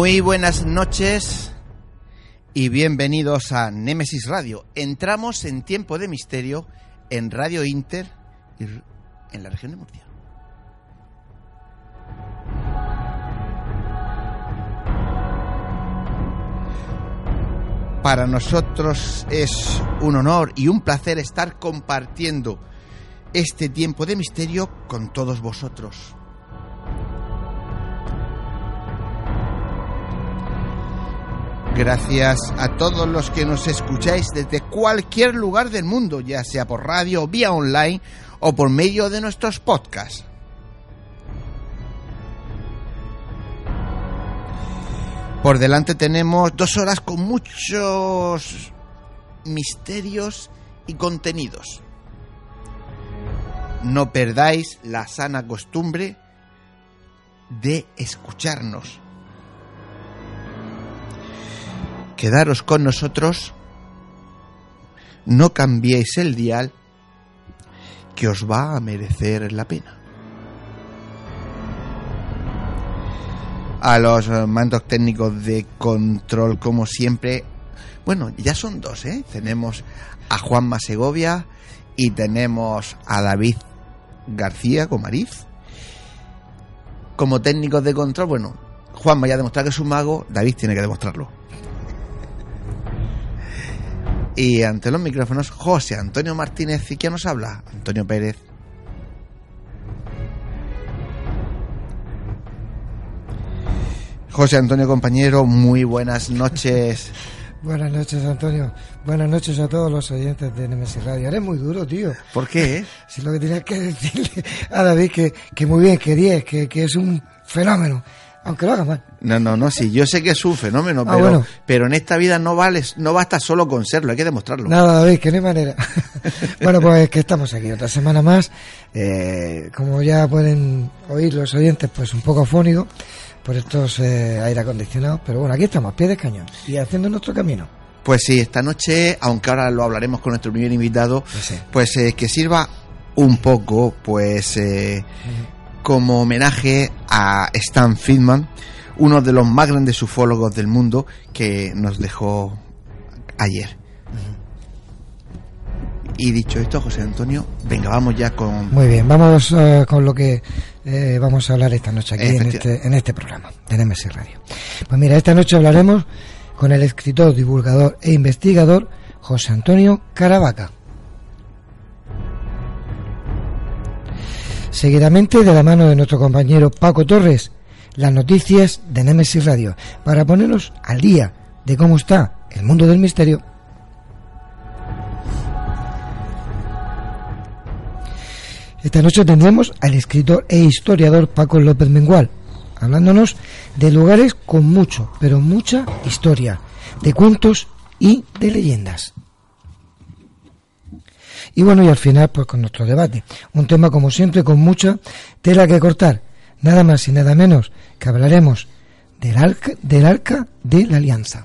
Muy buenas noches y bienvenidos a Némesis Radio. Entramos en tiempo de misterio en Radio Inter y en la región de Murcia. Para nosotros es un honor y un placer estar compartiendo este tiempo de misterio con todos vosotros. Gracias a todos los que nos escucháis desde cualquier lugar del mundo, ya sea por radio, vía online o por medio de nuestros podcasts. Por delante tenemos dos horas con muchos misterios y contenidos. No perdáis la sana costumbre de escucharnos. Quedaros con nosotros, no cambiéis el dial, que os va a merecer la pena. A los mandos técnicos de control, como siempre, bueno, ya son dos, ¿eh? Tenemos a Juanma Segovia y tenemos a David García Comariz. Como técnicos de control, bueno, Juanma ya ha demostrado que es un mago, David tiene que demostrarlo. Y ante los micrófonos, José Antonio Martínez. ¿Y quién nos habla? Antonio Pérez. José Antonio, compañero, muy buenas noches. Buenas noches, Antonio. Buenas noches a todos los oyentes de Nemesis Radio. Eres muy duro, tío. ¿Por qué? Si lo que tenías que decirle a David que, que muy bien, que 10, que, que es un fenómeno aunque lo haga mal. No, no, no, sí, yo sé que es un fenómeno, ah, pero, pero en esta vida no vale, no basta solo con serlo, hay que demostrarlo. Nada, David, que no hay manera. bueno, pues que estamos aquí otra semana más. Eh, como ya pueden oír los oyentes, pues un poco afónico por estos eh, aire acondicionados, pero bueno, aquí estamos, pie de cañón y haciendo nuestro camino. Pues sí, esta noche, aunque ahora lo hablaremos con nuestro primer invitado, pues, pues eh, que sirva un poco, pues como homenaje a Stan Friedman, uno de los más grandes ufólogos del mundo que nos dejó ayer. Y dicho esto, José Antonio, venga, vamos ya con... Muy bien, vamos eh, con lo que eh, vamos a hablar esta noche aquí en este, en este programa de NMS Radio. Pues mira, esta noche hablaremos con el escritor, divulgador e investigador José Antonio Caravaca. Seguidamente, de la mano de nuestro compañero Paco Torres, las noticias de Nemesis Radio, para ponernos al día de cómo está el mundo del misterio. Esta noche tendremos al escritor e historiador Paco López Mengual, hablándonos de lugares con mucho, pero mucha historia, de cuentos y de leyendas. Y bueno, y al final, pues con nuestro debate. Un tema, como siempre, con mucha tela que cortar. Nada más y nada menos que hablaremos del arca, de la alianza.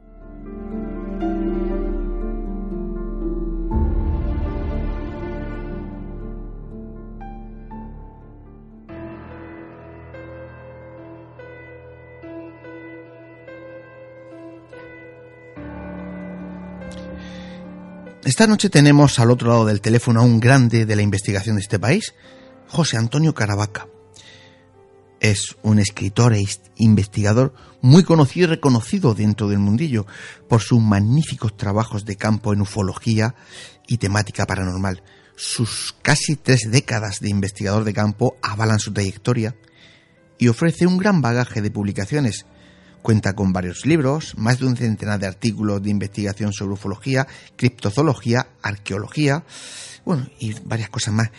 Esta noche tenemos al otro lado del teléfono a un grande de la investigación de este país, José Antonio Caravaca. Es un escritor e investigador muy conocido y reconocido dentro del mundillo por sus magníficos trabajos de campo en ufología y temática paranormal. Sus casi tres décadas de investigador de campo avalan su trayectoria y ofrece un gran bagaje de publicaciones Cuenta con varios libros, más de un centenar de artículos de investigación sobre ufología, criptozoología, arqueología, bueno, y varias cosas más,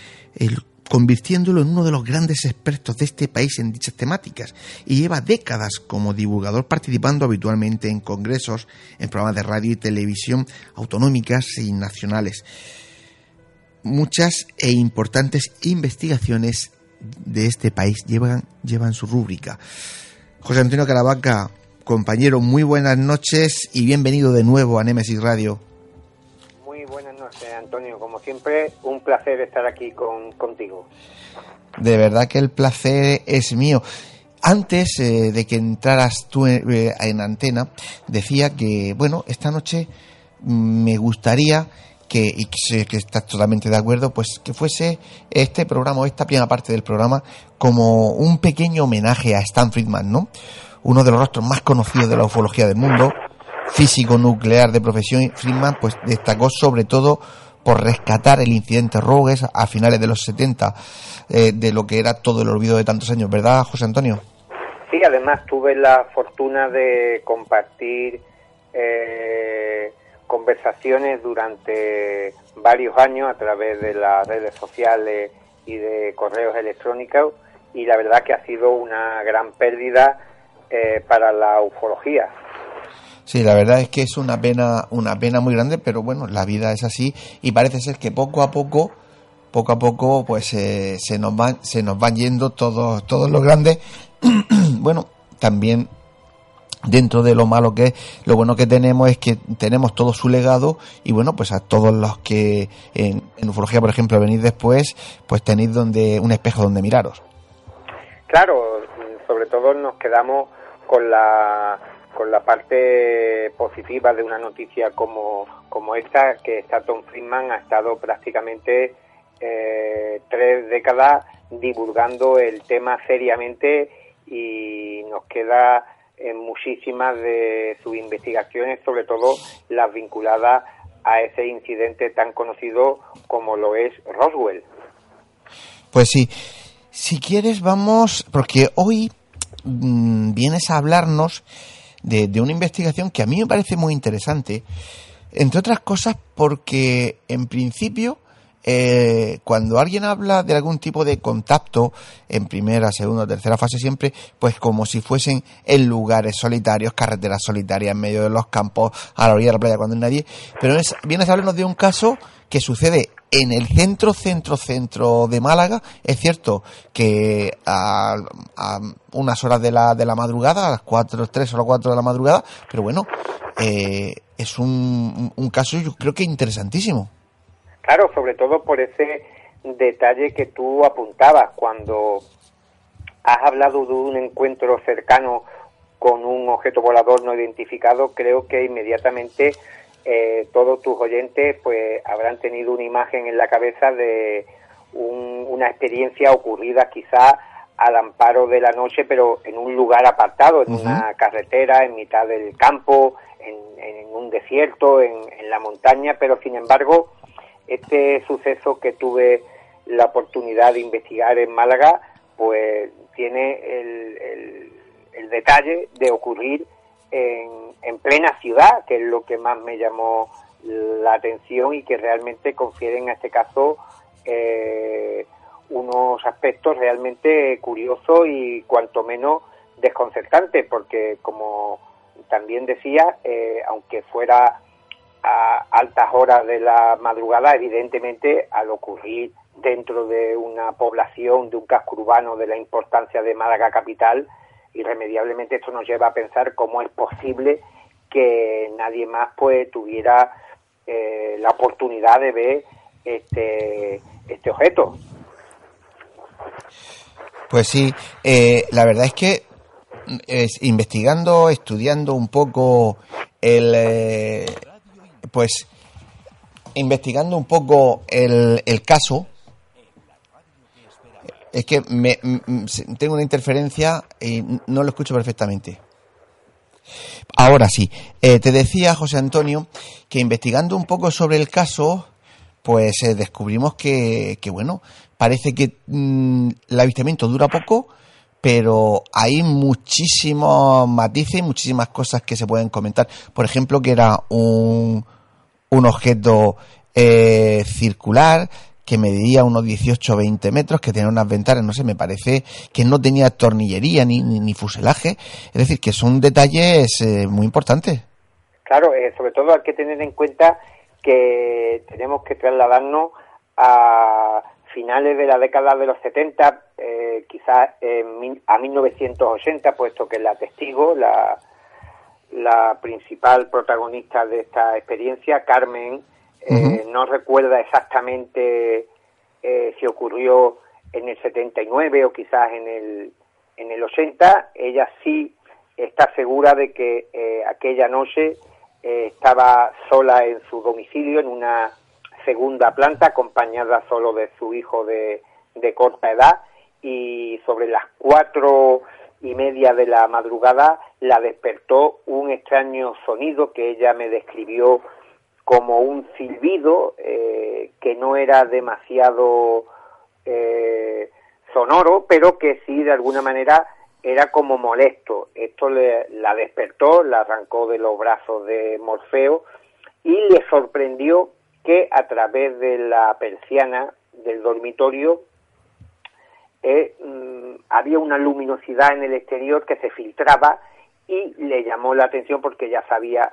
convirtiéndolo en uno de los grandes expertos de este país en dichas temáticas. Y lleva décadas como divulgador participando habitualmente en congresos, en programas de radio y televisión autonómicas y nacionales. Muchas e importantes investigaciones de este país llevan, llevan su rúbrica. José Antonio Caravaca, compañero, muy buenas noches y bienvenido de nuevo a Nemesis Radio. Muy buenas noches, Antonio. Como siempre, un placer estar aquí con, contigo. De verdad que el placer es mío. Antes eh, de que entraras tú en, eh, en antena, decía que, bueno, esta noche mm, me gustaría que, y que que estás totalmente de acuerdo, pues que fuese este programa, esta primera parte del programa, como un pequeño homenaje a Stan Friedman, ¿no? Uno de los rostros más conocidos de la ufología del mundo, físico nuclear de profesión, Friedman pues destacó sobre todo por rescatar el incidente Rogues a finales de los 70, eh, de lo que era todo el olvido de tantos años, ¿verdad, José Antonio? Sí, además tuve la fortuna de compartir eh, conversaciones durante varios años a través de las redes sociales y de correos electrónicos y la verdad que ha sido una gran pérdida eh, para la ufología. Sí, la verdad es que es una pena, una pena muy grande, pero bueno, la vida es así y parece ser que poco a poco, poco a poco, pues eh, se nos van, se nos van yendo todos, todos los grandes. bueno, también dentro de lo malo que es, lo bueno que tenemos es que tenemos todo su legado y bueno, pues a todos los que en, ufología, por ejemplo, venís después, pues tenéis donde un espejo donde miraros. Claro, sobre todo nos quedamos con la con la parte positiva de una noticia como, como esta, que Staton Friedman ha estado prácticamente eh, tres décadas divulgando el tema seriamente y nos queda en muchísimas de sus investigaciones, sobre todo las vinculadas a ese incidente tan conocido como lo es Roswell. Pues sí, si quieres vamos, porque hoy mmm, vienes a hablarnos de, de, una investigación que a mí me parece muy interesante, entre otras cosas porque en principio eh, cuando alguien habla de algún tipo de contacto en primera, segunda, tercera fase siempre, pues como si fuesen en lugares solitarios, carreteras solitarias en medio de los campos, a la orilla de la playa cuando hay nadie, pero es, vienes a hablarnos de un caso que sucede en el centro, centro, centro de Málaga. Es cierto que a, unas horas de la, de la madrugada, a las 4, 3 o las 4 de la madrugada, pero bueno, eh, es un, un caso yo creo que interesantísimo. Claro, sobre todo por ese detalle que tú apuntabas cuando has hablado de un encuentro cercano con un objeto volador no identificado, creo que inmediatamente eh, todos tus oyentes pues habrán tenido una imagen en la cabeza de una experiencia ocurrida quizá al amparo de la noche, pero en un lugar apartado, en una carretera, en mitad del campo, en, un desierto, en, la montaña, pero sin embargo, este suceso que tuve la oportunidad de investigar en Málaga, pues tiene el, detalle de ocurrir en, en, plena ciudad, que es lo que más me llamó la atención y que realmente confiere en este caso eh, unos aspectos realmente curiosos y cuanto menos desconcertantes, porque como también decía, eh, aunque fuera a altas horas de la madrugada, evidentemente al ocurrir dentro de una población, de un casco urbano de la importancia de Málaga capital, irremediablemente esto nos lleva a pensar cómo es posible que nadie más pues tuviera eh, la oportunidad de ver este, este objeto. Pues sí, eh, la verdad es que es, investigando, estudiando un poco el, eh, pues, investigando un poco el, el caso, es que me, tengo una interferencia y no lo escucho perfectamente. Ahora sí, eh, te decía José Antonio que investigando un poco sobre el caso, pues eh, descubrimos que, que, bueno, parece que mm, el avistamiento dura poco, pero hay muchísimos matices y muchísimas cosas que se pueden comentar. Por ejemplo, que era un, un objeto eh, circular que medía unos 18 o 20 metros, que tenía unas ventanas, no sé, me parece que no tenía tornillería ni, ni, fuselaje. Es decir, que son detalles eh, muy importantes. Claro, eh, sobre todo hay que tener en cuenta que tenemos que trasladarnos a finales de la década de los 70, eh, quizás a 1980, puesto que la testigo, la, la principal protagonista de esta experiencia, Carmen, eh, no recuerda exactamente eh, si ocurrió en el 79 o quizás en el, en el 80. Ella sí está segura de que eh, aquella noche estaba sola en su domicilio, en una segunda planta, acompañada solo de su hijo de, de corta edad, y sobre las cuatro y media de la madrugada la despertó un extraño sonido que ella me describió como un silbido eh, que no era demasiado eh, sonoro, pero que sí de alguna manera era como molesto. Esto le, la despertó, la arrancó de los brazos de Morfeo y le sorprendió que a través de la persiana del dormitorio eh, mm, había una luminosidad en el exterior que se filtraba y le llamó la atención porque ya sabía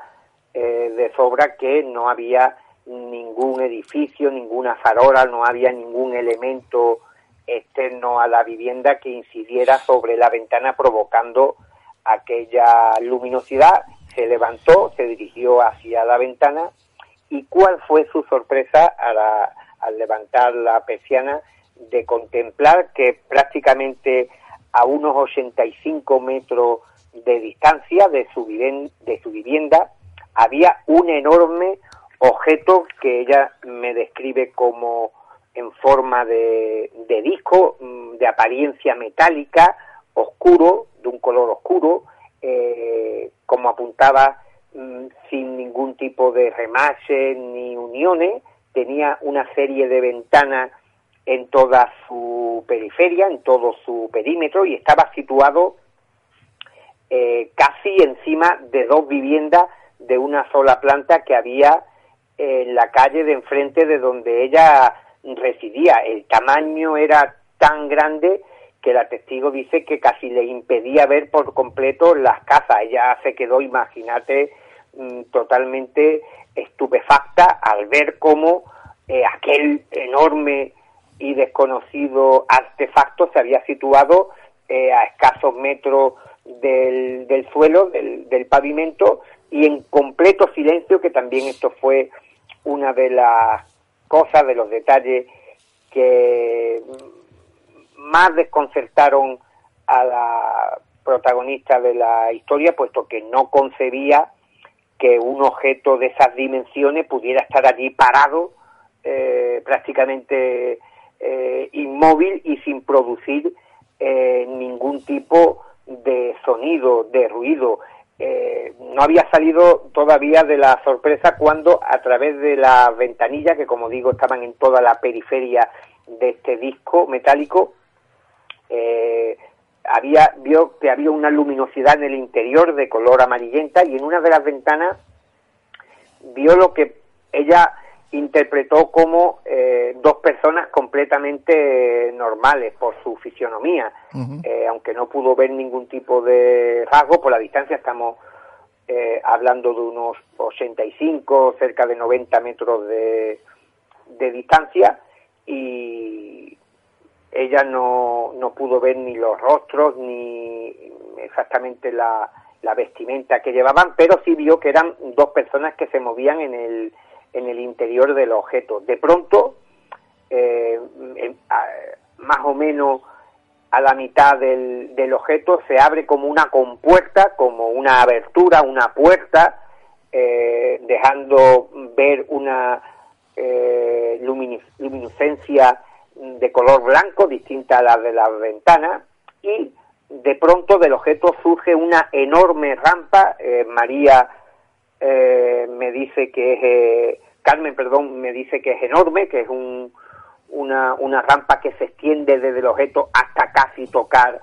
eh, de sobra que no había ningún edificio, ninguna farola, no había ningún elemento externo a la vivienda que incidiera sobre la ventana provocando aquella luminosidad. Se levantó, se dirigió hacia la ventana y cuál fue su sorpresa al levantar la persiana de contemplar que prácticamente a unos 85 metros de distancia de su, de su vivienda había un enorme objeto que ella me describe como en forma de, disco, mm, de apariencia metálica, oscuro, de un color oscuro, eh, como apuntaba, mm, sin ningún tipo de remache ni uniones, tenía una serie de ventanas en toda su periferia, en todo su perímetro y estaba situado eh, casi encima de dos viviendas de una sola planta que había en la calle de enfrente de donde ella residía. El tamaño era tan grande que la testigo dice que casi le impedía ver por completo las casas. Ella se quedó, imagínate, mm, totalmente estupefacta al ver cómo eh, aquel enorme y desconocido artefacto se había situado eh, a escasos metros del, suelo, del, del, pavimento, y en completo silencio, que también esto fue una de las cosas, de los detalles que más desconcertaron a la protagonista de la historia, puesto que no concebía que un objeto de esas dimensiones pudiera estar allí parado, eh, prácticamente eh, inmóvil y sin producir eh, ningún tipo de sonido, de ruido. no había salido todavía de la sorpresa cuando a través de las ventanillas, que como digo estaban en toda la periferia de este disco metálico, había vio que había una luminosidad en el interior de color amarillenta y en una de las ventanas vio lo que ella interpretó como eh, dos personas completamente normales por su fisionomía, eh, aunque no pudo ver ningún tipo de rasgo, por la distancia estamos eh, hablando de unos 85, cerca de 90 metros de, de distancia, y ella no, no pudo ver ni los rostros ni exactamente la, la vestimenta que llevaban, pero sí vio que eran dos personas que se movían en el, en el interior del objeto. De pronto, eh, más o menos a la mitad del, del, objeto se abre como una compuerta, como una abertura, una puerta, eh, dejando ver una eh, luminiscencia de color blanco distinta a la de la ventana y de pronto del objeto surge una enorme rampa. Eh, María eh, me dice que es, eh, Carmen, perdón, me dice que es enorme, que es un, una, una rampa que se extiende desde el objeto hasta casi tocar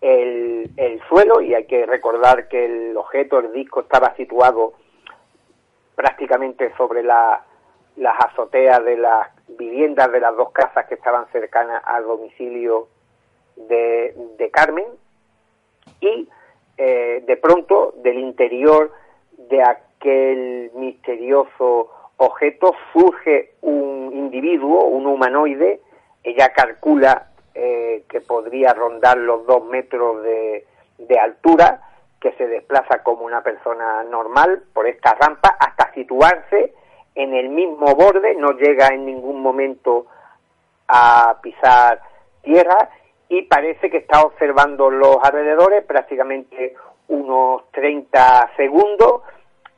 el, el suelo y hay que recordar que el objeto, el disco, estaba situado prácticamente sobre la, las azoteas de las viviendas de las dos casas que estaban cercanas al domicilio de, de Carmen y eh, de pronto del interior de aquel misterioso objeto surge un individuo, un humanoide, ella calcula eh, que podría rondar los dos metros de, de altura, que se desplaza como una persona normal por esta rampa hasta situarse en el mismo borde, no llega en ningún momento a pisar tierra y parece que está observando los alrededores prácticamente unos 30 segundos,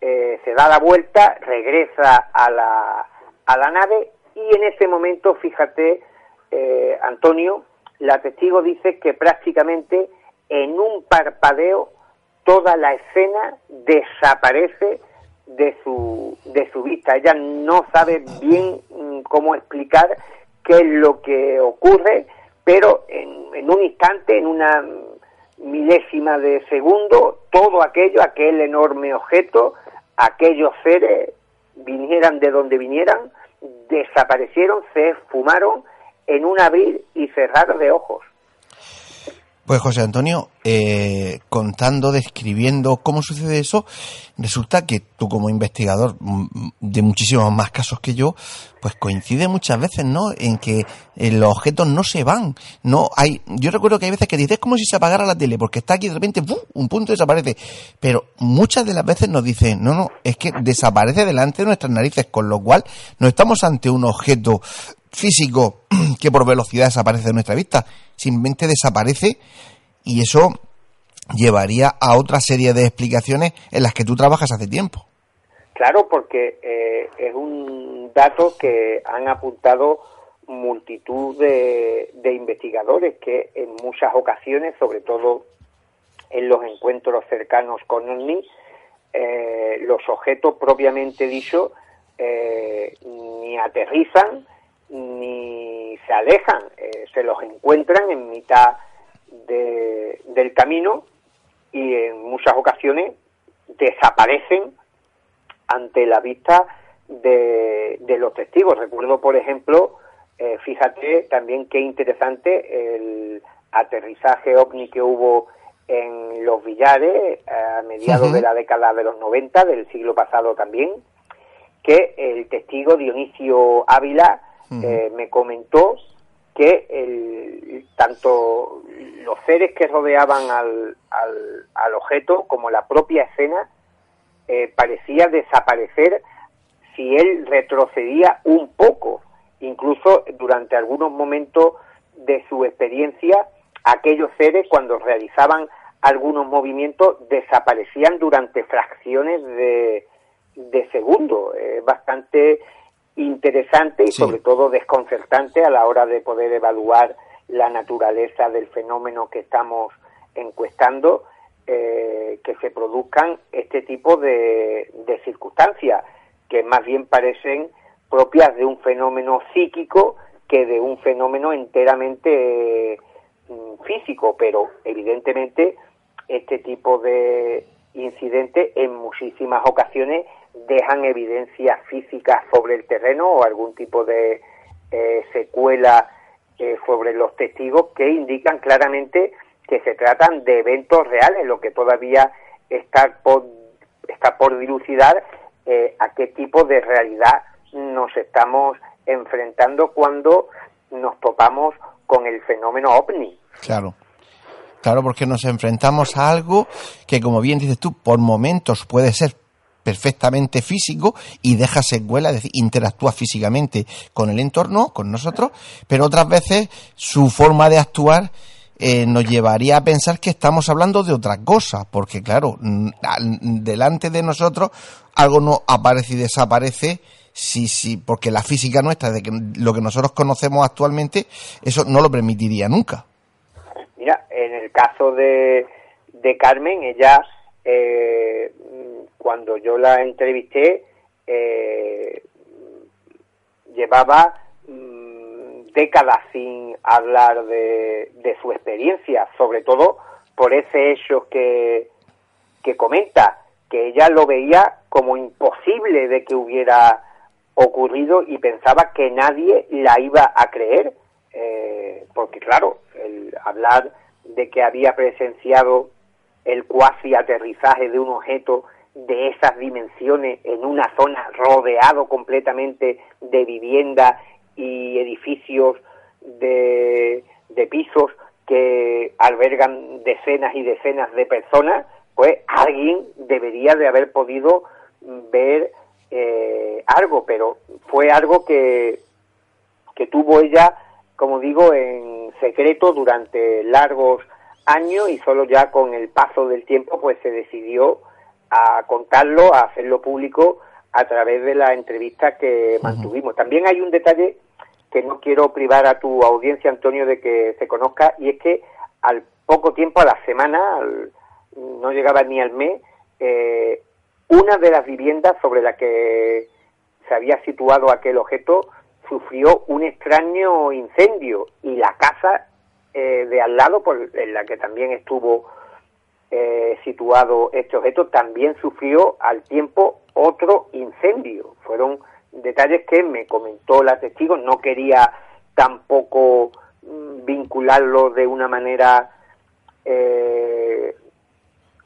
eh, se da la vuelta, regresa a la, a la nave y en ese momento, fíjate, eh, Antonio, la testigo dice que prácticamente en un parpadeo toda la escena desaparece de su, de su vista. Ella no sabe bien mm, cómo explicar qué es lo que ocurre, pero en, un instante, en una milésima de segundo, todo aquello, aquel enorme objeto, aquellos seres, vinieran de donde vinieran, desaparecieron, se esfumaron en un abrir y cerrar de ojos. Pues José Antonio, eh, contando, describiendo cómo sucede eso, resulta que tú como investigador mm, de muchísimos más casos que yo, pues coincide muchas veces, ¿no? En que eh, los objetos no se van, no hay. Yo recuerdo que hay veces que dices es como si se apagara la tele, porque está aquí de repente un punto desaparece, pero muchas de las veces nos dicen no, no, es que desaparece delante de nuestras narices, con lo cual no estamos ante un objeto físico que por velocidad desaparece de nuestra vista, simplemente desaparece y eso llevaría a otra serie de explicaciones en las que tú trabajas hace tiempo. Claro, porque eh, es un dato que han apuntado multitud de, investigadores que en muchas ocasiones, sobre todo en los encuentros cercanos con OVNI, eh, los objetos propiamente dicho eh, ni aterrizan ni se alejan, eh, se los encuentran en mitad de, del camino y en muchas ocasiones desaparecen ante la vista de, los testigos. Recuerdo, por ejemplo, eh, fíjate también qué interesante el aterrizaje ovni que hubo en los Villares a mediados de la década de los 90 del siglo pasado también que el testigo Dionisio Ávila eh, me comentó que el, tanto los seres que rodeaban al, al, objeto como la propia escena eh, parecía desaparecer si él retrocedía un poco, incluso durante algunos momentos de su experiencia, aquellos seres cuando realizaban algunos movimientos desaparecían durante fracciones de, de segundo. Es bastante interesante y sobre todo desconcertante a la hora de poder evaluar la naturaleza del fenómeno que estamos encuestando, eh, que se produzcan este tipo de, de circunstancias que más bien parecen propias de un fenómeno psíquico que de un fenómeno enteramente mm, físico, pero evidentemente este tipo de incidentes en muchísimas ocasiones dejan evidencias físicas sobre el terreno o algún tipo de eh, secuela eh, sobre los testigos que indican claramente que se tratan de eventos reales, lo que todavía está por, está por dilucidar eh, a qué tipo de realidad nos estamos enfrentando cuando nos topamos con el fenómeno ovni. Claro. Claro, porque nos enfrentamos a algo que, como bien dices tú, por momentos puede ser perfectamente físico y deja secuela, es decir, interactúa físicamente con el entorno, con nosotros, pero otras veces su forma de actuar eh, nos llevaría a pensar que estamos hablando de otra cosa, porque claro, delante de nosotros algo no aparece y desaparece sí, sí, porque la física nuestra, de que lo que nosotros conocemos actualmente, eso no lo permitiría nunca. Mira, en el caso de, de Carmen, ella, eh, cuando yo la entrevisté, eh, llevaba mm, décadas sin hablar de, de, su experiencia, sobre todo por ese hecho que, que comenta, que ella lo veía como imposible de que hubiera ocurrido y pensaba que nadie la iba a creer eh, porque claro, el hablar de que había presenciado el cuasi aterrizaje de un objeto de esas dimensiones en una zona rodeado completamente de viviendas y edificios de, de pisos que albergan decenas y decenas de personas, pues alguien debería de haber podido ver eh, algo, pero fue algo que, que tuvo ella como digo, en secreto durante largos años y solo ya con el paso del tiempo pues se decidió a contarlo, a hacerlo público a través de la entrevista que mantuvimos. También hay un detalle que no quiero privar a tu audiencia, Antonio, de que se conozca, y es que al poco tiempo, a la semana, no llegaba ni al mes, eh, una de las viviendas sobre la que se había situado aquel objeto sufrió un extraño incendio y la casa eh, de al lado, por, en la que también estuvo eh, situado este objeto, también sufrió al tiempo otro incendio. Fueron detalles que me comentó la testigo, no quería tampoco mm, vincularlo de una manera... Eh,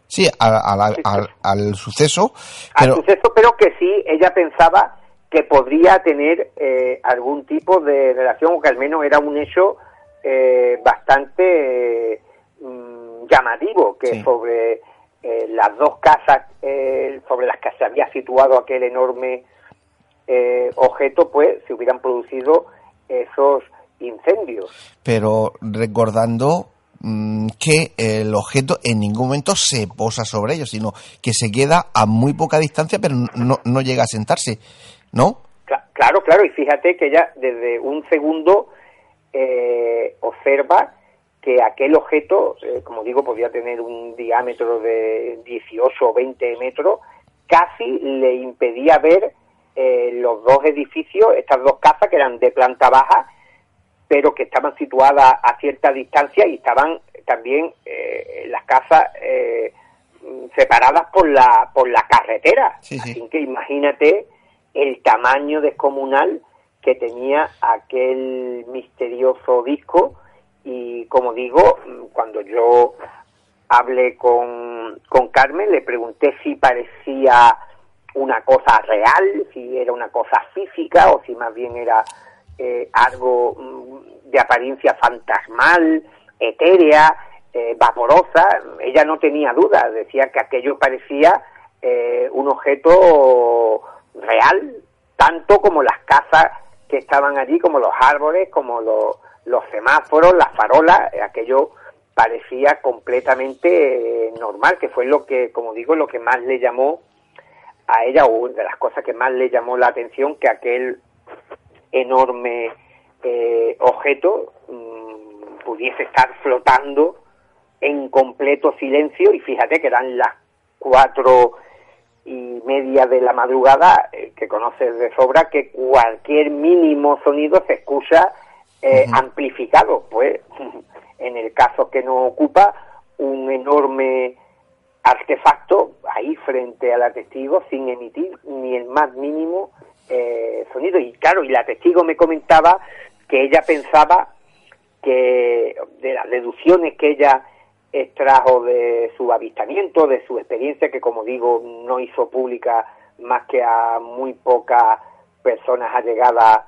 sí, al, suceso. Al suceso, pero que sí, ella pensaba que podría tener eh, algún tipo de relación o que al menos era un hecho eh, bastante llamativo que sobre eh, las dos casas sobre las que se había situado aquel enorme objeto pues se hubieran producido esos incendios pero recordando mm, que el objeto en ningún momento se posa sobre ellos, sino que se queda a muy poca distancia, pero no, no llega a sentarse. ¿no? Claro, claro, y fíjate que ella desde un segundo eh, observa que aquel objeto, eh, como digo, podía tener un diámetro de 18 o 20 metros, casi le impedía ver eh, los dos edificios, estas dos casas que eran de planta baja, pero que estaban situadas a cierta distancia y estaban también las casas separadas por la por la carretera. Así que imagínate el tamaño descomunal que tenía aquel misterioso disco y como digo, cuando yo hablé con, con Carmen le pregunté si parecía una cosa real, si era una cosa física o si más bien era eh, algo mm, de apariencia fantasmal, etérea, eh, vaporosa. Ella no tenía dudas, decía que aquello parecía eh, un objeto real, tanto como las casas que estaban allí, como los árboles, como los, los semáforos, las farolas, aquello parecía completamente normal, que fue lo que, como digo, lo que más le llamó a ella, o de las cosas que más le llamó la atención, que aquel enorme eh, objeto mm, pudiese estar flotando en completo silencio. Y fíjate que eran las cuatro y media de la madrugada, eh, que conoces de sobra, que cualquier mínimo sonido se escucha eh, amplificado. Pues en el caso que nos ocupa, un enorme artefacto ahí frente a la testigo sin emitir ni el más mínimo eh, sonido. Y claro, y la testigo me comentaba que ella pensaba que de las deducciones que ella extrajo de su avistamiento, de su experiencia, que como digo, no hizo pública más que a muy pocas personas allegadas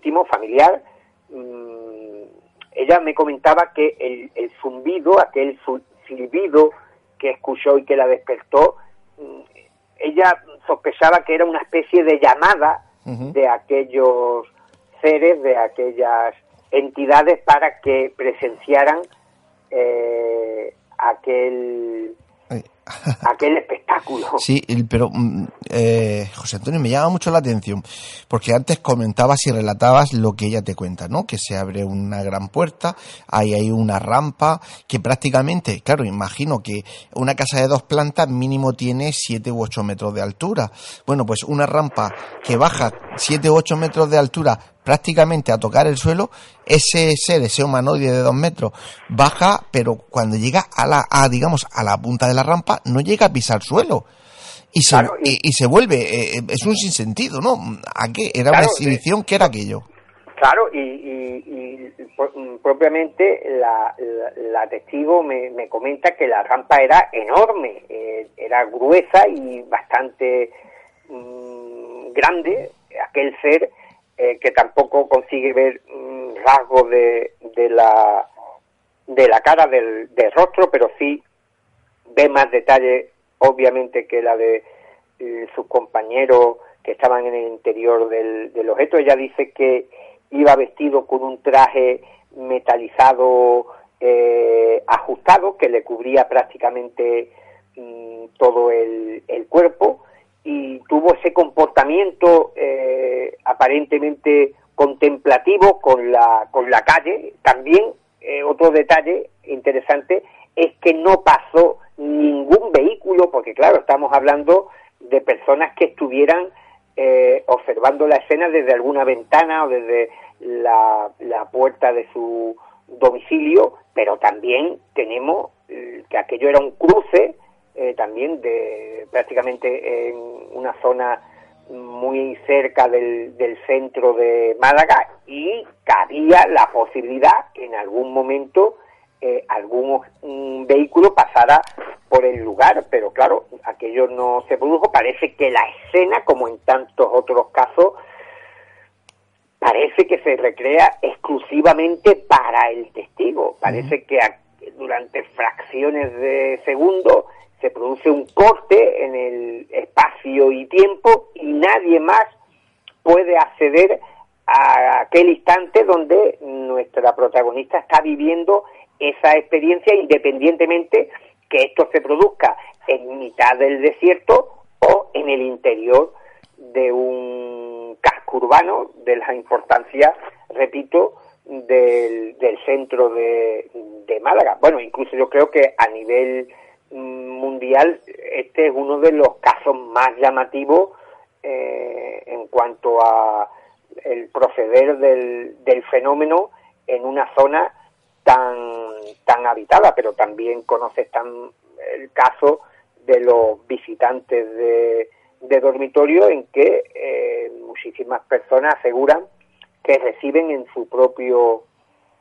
íntimo, familiar, mm, ella me comentaba que el, el zumbido, aquel silbido que escuchó y que la despertó, mm, ella sospechaba que era una especie de llamada de aquellos seres, de aquellas entidades para que presenciaran eh, aquel aquel espectáculo. Sí, pero mm, eh, José Antonio, me llama mucho la atención, porque antes comentabas y relatabas lo que ella te cuenta, ¿no? Que se abre una gran puerta, hay ahí una rampa, que prácticamente, claro, imagino que una casa de dos plantas mínimo tiene siete u ocho metros de altura. Bueno, pues una rampa que baja siete u ocho metros de altura prácticamente a tocar el suelo, ese ser, ese humanoide de dos metros, baja, pero cuando llega a la, a, digamos, a la punta de la rampa, no llega a pisar suelo. Y se, y, se vuelve, eh, eh, es un sinsentido, ¿no? ¿A qué? Era una exhibición, ¿qué era aquello? Claro, y, y, mm, propiamente la, la, testigo me, me, comenta que la rampa era enorme, eh, era gruesa y bastante mm, grande, aquel ser eh, que tampoco consigue ver mm, rasgos de, de, la, de la cara del, rostro, pero sí ve más detalle, obviamente, que la de eh, sus compañeros que estaban en el interior del, del objeto. Ella dice que iba vestido con un traje metalizado eh, ajustado que le cubría prácticamente mm, todo el, el, cuerpo y tuvo ese comportamiento eh, aparentemente contemplativo con la, con la calle. También eh, otro detalle interesante es que no pasó ningún vehículo, porque claro, estamos hablando de personas que estuvieran eh, observando la escena desde alguna ventana o desde la, la puerta de su domicilio, pero también tenemos que aquello era un cruce eh, también de prácticamente en una zona muy cerca del, del, centro de Málaga y cabía la posibilidad que en algún momento eh, algún vehículo pasara por el lugar, pero claro, aquello no se produjo. Parece que la escena, como en tantos otros casos, parece que se recrea exclusivamente para el testigo. Parece que durante fracciones de segundo se produce un corte en el espacio y tiempo y nadie más puede acceder a aquel instante donde nuestra protagonista está viviendo esa experiencia independientemente que esto se produzca en mitad del desierto o en el interior de un casco urbano de la importancia, repito, del, centro de, de Málaga. Bueno, incluso yo creo que a nivel mundial, este es uno de los casos más llamativos eh, en cuanto a el proceder del, del, fenómeno en una zona tan tan habitada, pero también conoces tan el caso de los visitantes de, de dormitorio en que eh, muchísimas personas aseguran que reciben en su propio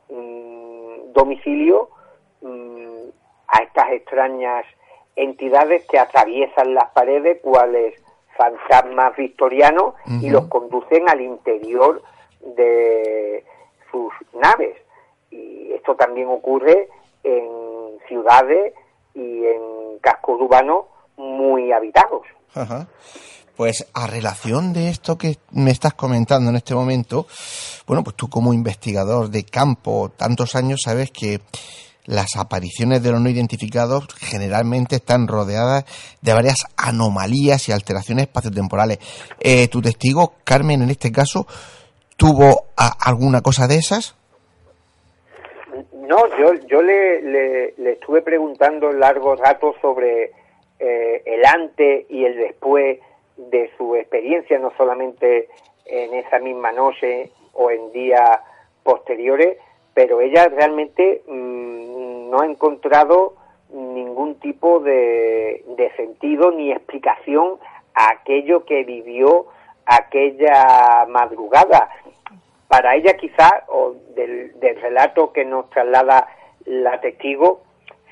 mm, domicilio mm, a estas extrañas entidades que atraviesan las paredes, cuales fantasmas victorianos, y los conducen al interior de sus naves. Y esto también ocurre en ciudades y en cascos urbanos muy habitados. Pues a relación de esto que me estás comentando en este momento, bueno, pues tú como investigador de campo, tantos años sabes que las apariciones de los no identificados generalmente están rodeadas de varias anomalías y alteraciones espaciotemporales. Eh, ¿Tu testigo, Carmen, en este caso, tuvo alguna cosa de esas? No, yo, yo le, le, estuve preguntando largos ratos sobre eh, el antes y el después de su experiencia, no solamente en esa misma noche o en días posteriores, pero ella realmente mm, no ha encontrado ningún tipo de, sentido ni explicación a aquello que vivió aquella madrugada. Para ella quizá, o del, relato que nos traslada la testigo,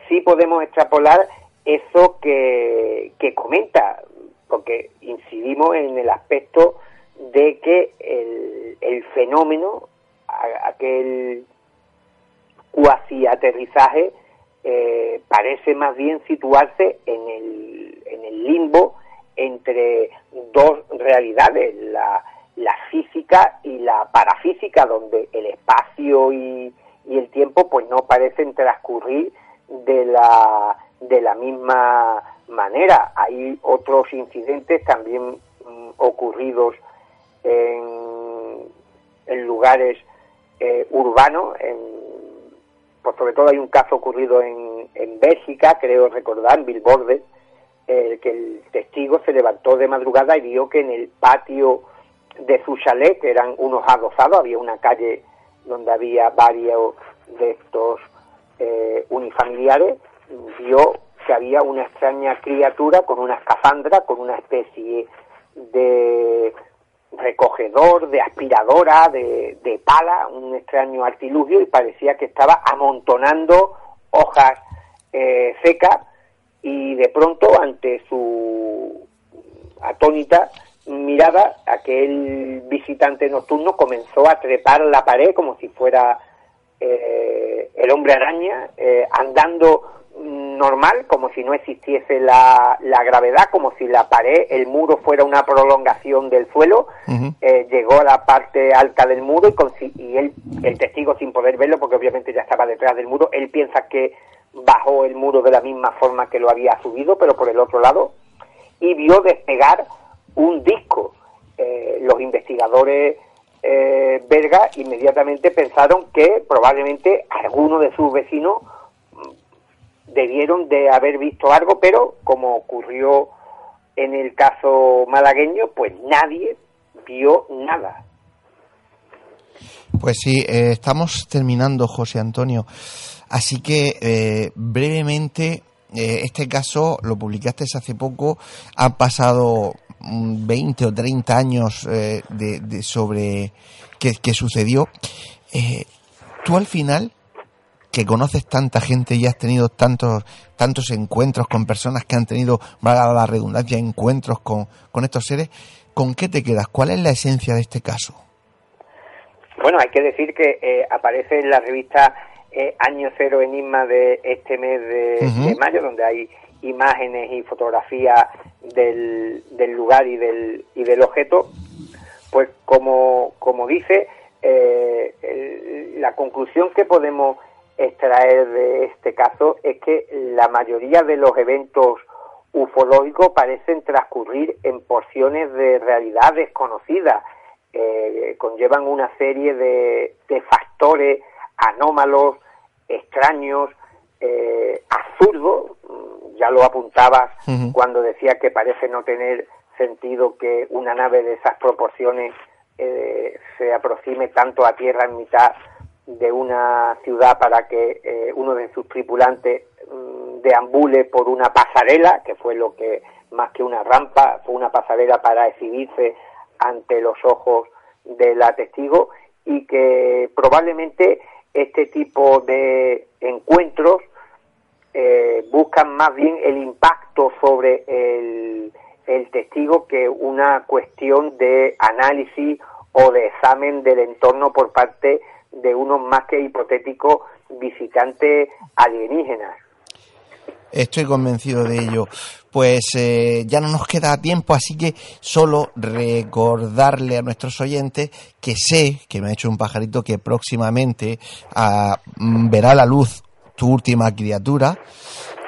sí podemos extrapolar eso que, comenta, porque incidimos en el aspecto de que el, el fenómeno, aquel cuasi aterrizaje eh, parece más bien situarse en el, en el limbo entre dos realidades, la, la física y la parafísica, donde el espacio y, el tiempo pues no parecen transcurrir de la, de la misma manera. Hay otros incidentes también mm, ocurridos en, lugares eh, urbanos, en pues sobre todo hay un caso ocurrido en, en Bélgica, creo recordar, en Bilborde, que el testigo se levantó de madrugada y vio que en el patio de su chalet, que eran unos adosados, había una calle donde había varios de estos eh, unifamiliares, vio que había una extraña criatura con una escafandra, con una especie de recogedor, de aspiradora, de, de pala, un extraño artilugio y parecía que estaba amontonando hojas eh, secas y de pronto ante su atónita mirada aquel visitante nocturno comenzó a trepar la pared como si fuera eh, el hombre araña eh, andando normal, como si no existiese la, la, gravedad, como si la pared, el muro fuera una prolongación del suelo, eh, llegó a la parte alta del muro y, y él, el testigo sin poder verlo, porque obviamente ya estaba detrás del muro, él piensa que bajó el muro de la misma forma que lo había subido, pero por el otro lado, y vio despegar un disco. Eh, los investigadores eh, belgas inmediatamente pensaron que probablemente alguno de sus vecinos debieron de haber visto algo, pero como ocurrió en el caso malagueño, pues nadie vio nada. Pues sí, eh, estamos terminando, José Antonio. Así que eh, brevemente, eh, este caso lo publicaste hace poco, han pasado 20 o 30 años de, sobre qué, qué sucedió. tú al final que conoces tanta gente y has tenido tantos tantos encuentros con personas que han tenido, valga la redundancia, encuentros con, con estos seres, ¿con qué te quedas? ¿Cuál es la esencia de este caso? Bueno, hay que decir que eh, aparece en la revista eh, Año Cero Enigma de este mes de, mayo, donde hay imágenes y fotografías del, del lugar y del, y del objeto. Pues como, como dice, eh, la conclusión que podemos extraer de este caso es que la mayoría de los eventos ufológicos parecen transcurrir en porciones de realidad desconocida, eh, conllevan una serie de, factores anómalos, extraños, eh, absurdos, mm, ya lo apuntabas cuando decía que parece no tener sentido que una nave de esas proporciones eh, se aproxime tanto a tierra en mitad de una ciudad para que eh, uno de sus tripulantes mm, deambule por una pasarela, que fue lo que más que una rampa, fue una pasarela para exhibirse ante los ojos de la testigo y que probablemente este tipo de encuentros eh, buscan más bien el impacto sobre el, el testigo que una cuestión de análisis o de examen del entorno por parte de unos más que hipotéticos visitantes alienígenas. Estoy convencido de ello. Pues eh, ya no nos queda tiempo, así que solo recordarle a nuestros oyentes que sé, que me ha hecho un pajarito, que próximamente ah, mm, verá la luz tu última criatura,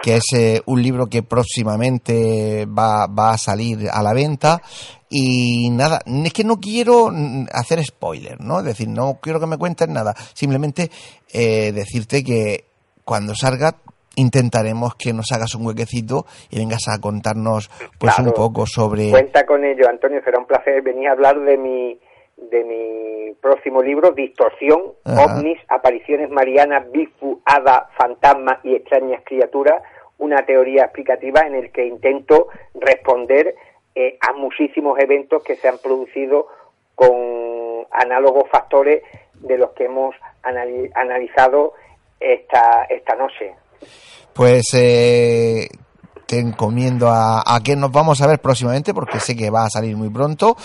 que es eh, un libro que próximamente va, a salir a la venta. Y nada, es que no quiero mm, hacer spoiler, ¿no? Es decir, no quiero que me cuentes nada. Simplemente eh, decirte que cuando salga intentaremos que nos hagas un huequecito y vengas a contarnos pues Claro. un poco sobre Cuenta con ello, Antonio, será un placer venir a hablar de mi de mi próximo libro, Distorsión, Ajá. ovnis, apariciones marianas, Bigfoot, hada, fantasmas y extrañas criaturas, una teoría explicativa en el que intento responder eh, a muchísimos eventos que se han producido con análogos factores de los que hemos anali- analizado esta, esta noche. Pues eh, te encomiendo a, a que nos vamos a ver próximamente porque sé que va a salir muy pronto.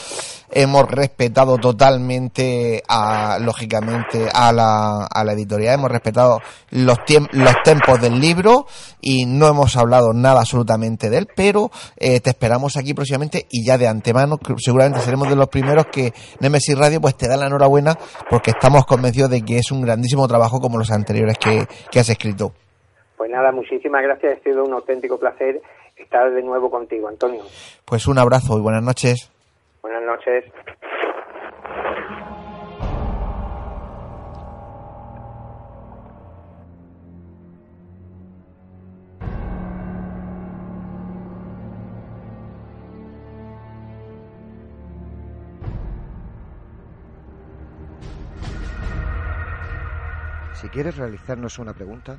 Hemos respetado totalmente a, lógicamente a la, a la editorial. Hemos respetado los los tiempos del libro y no hemos hablado nada absolutamente de él pero eh, te esperamos aquí próximamente y ya de antemano seguramente seremos de los primeros que Nemesis Radio pues te da la enhorabuena porque estamos convencidos de que es un grandísimo trabajo como los anteriores que, que has escrito Pues nada, muchísimas gracias, ha sido un auténtico placer estar de nuevo contigo, Antonio. Pues un abrazo y buenas noches. Buenas noches. Si quieres realizarnos una pregunta,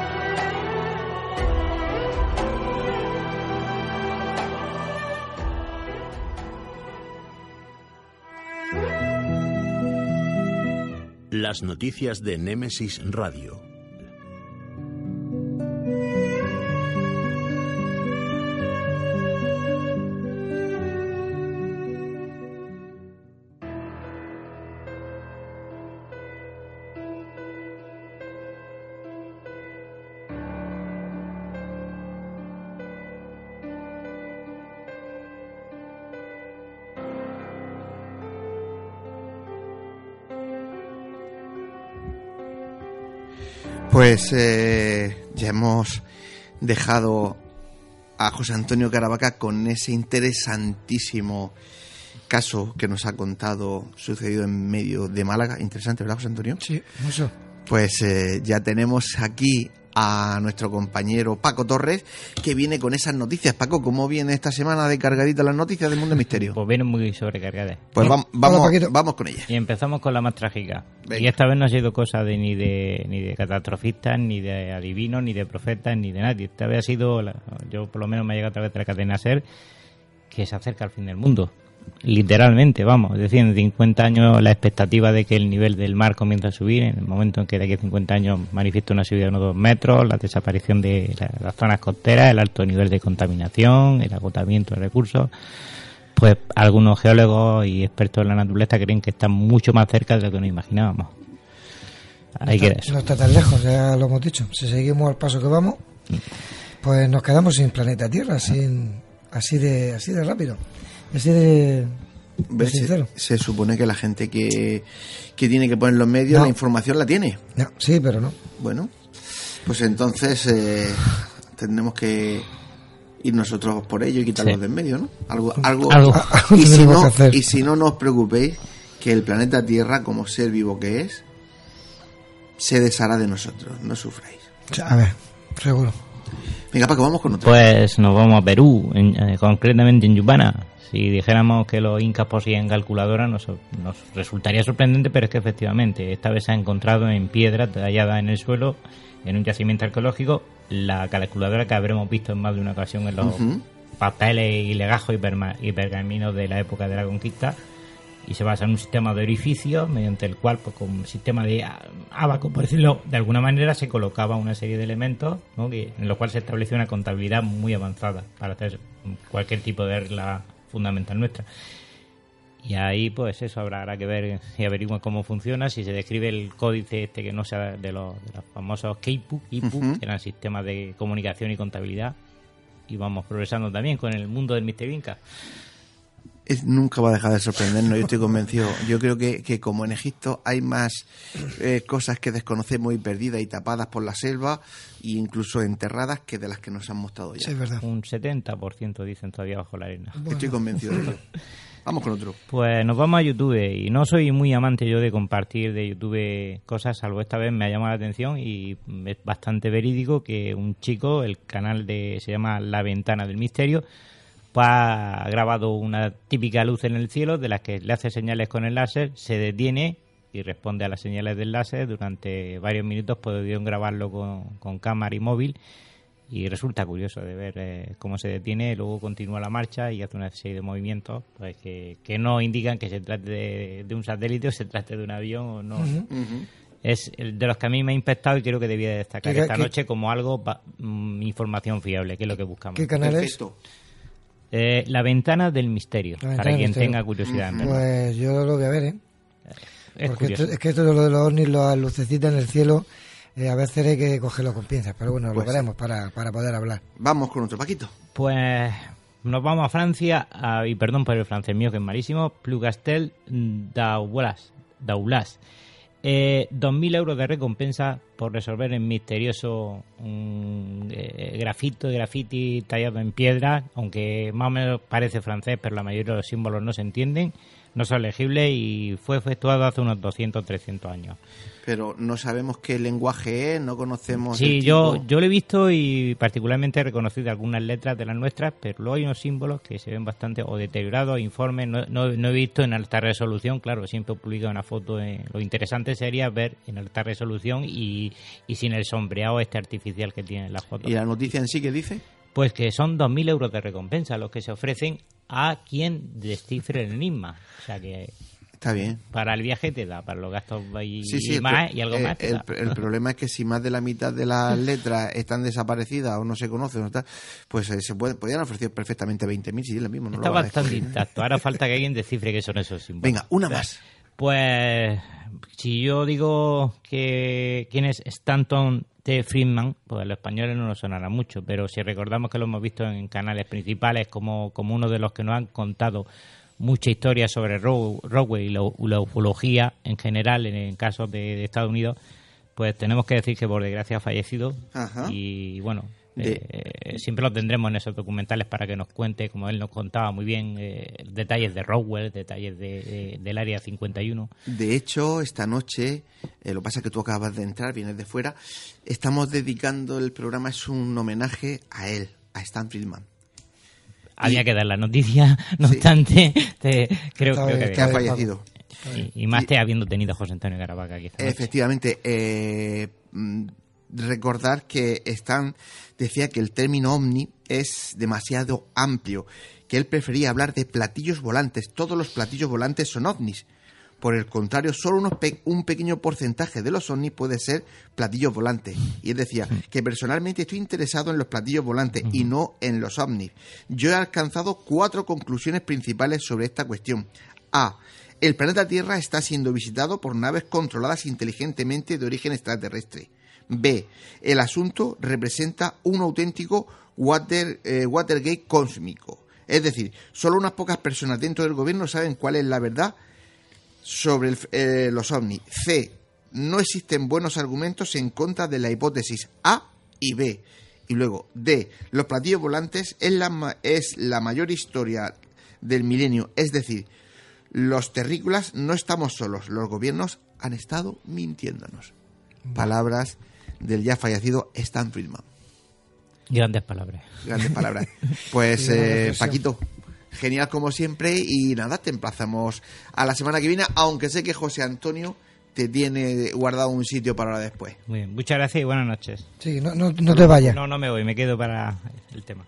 Las noticias de Némesis Radio. Pues eh, ya hemos dejado a José Antonio Caravaca con ese interesantísimo caso que nos ha contado sucedido en medio de Málaga. Interesante, ¿verdad, José Antonio? Sí, mucho. Pues eh, ya tenemos aquí a nuestro compañero Paco Torres, que viene con esas noticias. Paco, ¿cómo viene esta semana de cargadita las noticias del mundo misterio? Pues vienen muy sobrecargadas. Pues vam- vamos, Paquito. vamos con ella. Y empezamos con la más trágica. Venga. Y esta vez no ha sido cosa de ni de ni de catastrofistas, ni de adivinos, ni de profetas, ni de nadie. Esta vez ha sido, la- yo por lo menos me ha llegado a través de la cadena SER, que se acerca al fin del mundo. Literalmente, vamos. Es decir, en 50 años la expectativa de que el nivel del mar comience a subir, en el momento en que de aquí a 50 años manifiesta una subida de unos 2 metros, la desaparición de la- las zonas costeras, el alto nivel de contaminación, el agotamiento de recursos, pues algunos geólogos y expertos en la naturaleza creen que están mucho más cerca de lo que nos imaginábamos. Ahí no, está, no está tan lejos, ya lo hemos dicho. Si seguimos al paso que vamos, pues nos quedamos sin planeta Tierra, sin así de así de rápido, así de. Se, se supone que la gente que, que tiene que poner los medios, No. la información la tiene. No, sí, pero no. Bueno, pues entonces eh, tendremos que ir nosotros por ello y quitarlos Sí. del medio, ¿no? Algo, algo, Algo. Algo y, si no, hacer. y si no, no os preocupéis que el planeta Tierra, como ser vivo que es, se deshará de nosotros, no sufráis. A ver, seguro. Venga, Paco, vamos con otro. Pues nos vamos a Perú, en- eh, concretamente en Yupana. Si dijéramos que los incas poseían calculadora, nos, nos resultaría sorprendente, pero es que efectivamente esta vez se ha encontrado en piedra tallada en el suelo, en un yacimiento arqueológico, la calculadora que habremos visto en más de una ocasión en los papeles y legajos y, pergaminos de la época de la conquista. Y se basa en un sistema de orificios mediante el cual, pues con un sistema de abaco, por decirlo de alguna manera, se colocaba una serie de elementos ¿no? que, en los cuales se establecía una contabilidad muy avanzada para hacer cualquier tipo de regla fundamental nuestra. Y ahí, pues eso, habrá, habrá que ver y averiguar cómo funciona, si se describe el códice este que no sea de los, de los famosos Keipu, Ipu, Ujú. que eran sistemas de comunicación y contabilidad. Y vamos progresando también con el mundo del Mister Inca. Es- nunca va a dejar de sorprendernos, yo estoy convencido. Yo creo que, que como en Egipto hay más eh, cosas que desconocemos y perdidas y tapadas por la selva, e incluso enterradas, que de las que nos han mostrado ya. Sí, es verdad. Un 70% dicen todavía bajo la arena. Estoy convencido de ello. Vamos con otro. Pues nos vamos a YouTube y no soy muy amante yo de compartir de YouTube cosas, salvo esta vez me ha llamado la atención y es bastante verídico que un chico, el canal de se llama La Ventana del Misterio, pues ha grabado una típica luz en el cielo de las que le hace señales con el láser, se detiene y responde a las señales del láser durante varios minutos, pudieron grabarlo con, con cámara y móvil y resulta curioso de ver eh, cómo se detiene, luego continúa la marcha y hace una serie de movimientos pues, que, que no indican que se trate de, de un satélite o se trate de un avión o no. Es el de los que a mí me ha impactado y creo que debía de destacar ¿Qué- esta noche como algo, mm, información fiable, que es lo que buscamos. ¿Qué canal es? Eh, la ventana del misterio, La ventana para del quien misterio. tenga curiosidad. en verlo. Pues yo lo voy a ver, ¿eh? es Porque curioso. esto- es que esto de lo de los ovnis, las lucecitas en el cielo, eh, a veces hay que cogerlo con pinzas. Pero bueno, Pues lo veremos para, para poder hablar. Vamos con otro, Paquito. Pues nos vamos a Francia, a- y perdón por el francés mío que es malísimo, Plougastel d'Aulas. Daulas. Eh, 2.000 euros de recompensa por resolver el misterioso eh, grafito, graffiti tallado en piedra, aunque más o menos parece francés, pero la mayoría de los símbolos no se entienden, no son legibles y fue efectuado hace unos 200 300 años. Pero no sabemos qué lenguaje es, no conocemos. Sí, el yo, tipo. yo lo he visto y particularmente he reconocido algunas letras de las nuestras, pero luego hay unos símbolos que se ven bastante o deteriorados, informes, no, no, no he visto en alta resolución, claro, siempre he publicado una foto, en- lo interesante sería ver en alta resolución y, y sin el sombreado este artificial que tienen las fotos. ¿Y la noticia en sí qué dice? Pues que son 2.000 euros de recompensa los que se ofrecen a quien descifre el enigma. O sea que Está bien. para el viaje te da, para los gastos y, Sí, sí, y más, y algo eh, más. te El, da. el problema es que si más de la mitad de las letras están desaparecidas o no se conocen, o pues eh, se puede, podrían ofrecer perfectamente 20.000 si es lo mismo. No Está lo bastante intacto. Ahora falta que alguien descifre qué son esos símbolos. Venga, una más. Pues si yo digo que quién es Stanton T. Friedman, pues a los españoles no nos sonará mucho, pero si recordamos que lo hemos visto en canales principales como, como uno de los que nos han contado mucha historia sobre Ro- Roswell y la, la ufología en general en, casos de, de Estados Unidos, pues tenemos que decir que por desgracia ha fallecido Ajá. y bueno, De- eh, siempre lo tendremos en esos documentales para que nos cuente, como él nos contaba muy bien, eh, detalles de Roswell, detalles de, de- del Área 51. De hecho, esta noche, eh, lo que pasa es que tú acabas de entrar, vienes de fuera, estamos dedicando el programa, es un homenaje a él, a Stan Friedman, Había que dar la noticia, no Sí. obstante, te- creo, Está creo bien, que que ha fallecido. y, y más te habiendo tenido a José Antonio Caravaca aquí esta noche. Efectivamente, eh, mm, recordar que Stan decía que el término ovni es demasiado amplio, que él prefería hablar de platillos volantes. Todos los platillos volantes son ovnis. Por el contrario, solo unos pe- un pequeño porcentaje de los ovnis puede ser platillos volantes. Y él decía que personalmente estoy interesado en los platillos volantes y no en los ovnis. Yo he alcanzado cuatro conclusiones principales sobre esta cuestión. A. El planeta Tierra está siendo visitado por naves controladas inteligentemente de origen extraterrestre. B. El asunto representa un auténtico water, eh, Watergate cósmico. Es decir, solo unas pocas personas dentro del gobierno saben cuál es la verdad sobre el- eh, los ovnis. C. No existen buenos argumentos en contra de la hipótesis A y B. Y luego D. Los platillos volantes es la, es la mayor historia del milenio. Es decir, los terrícolas no estamos solos. Los gobiernos han estado mintiéndonos. Palabras del ya fallecido Stan Friedman. Grandes palabras. Grandes palabras. Pues, eh, Paquito, genial como siempre. Y nada, te emplazamos a la semana que viene, aunque sé que José Antonio te tiene guardado un sitio para ahora después. Muy bien, muchas gracias y buenas noches. Sí, no, no, no te vayas. No, no me voy, me quedo para el tema.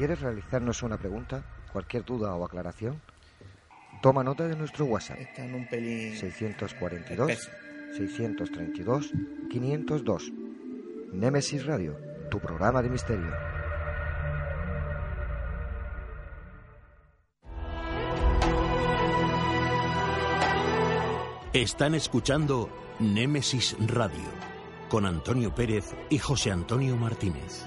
Quieres realizarnos una pregunta, cualquier duda o aclaración, toma nota de nuestro WhatsApp. Está en un pelín. 642 Espeso. 632 502. Némesis Radio, tu programa de misterio. Están escuchando Némesis Radio con Antonio Pérez y José Antonio Martínez.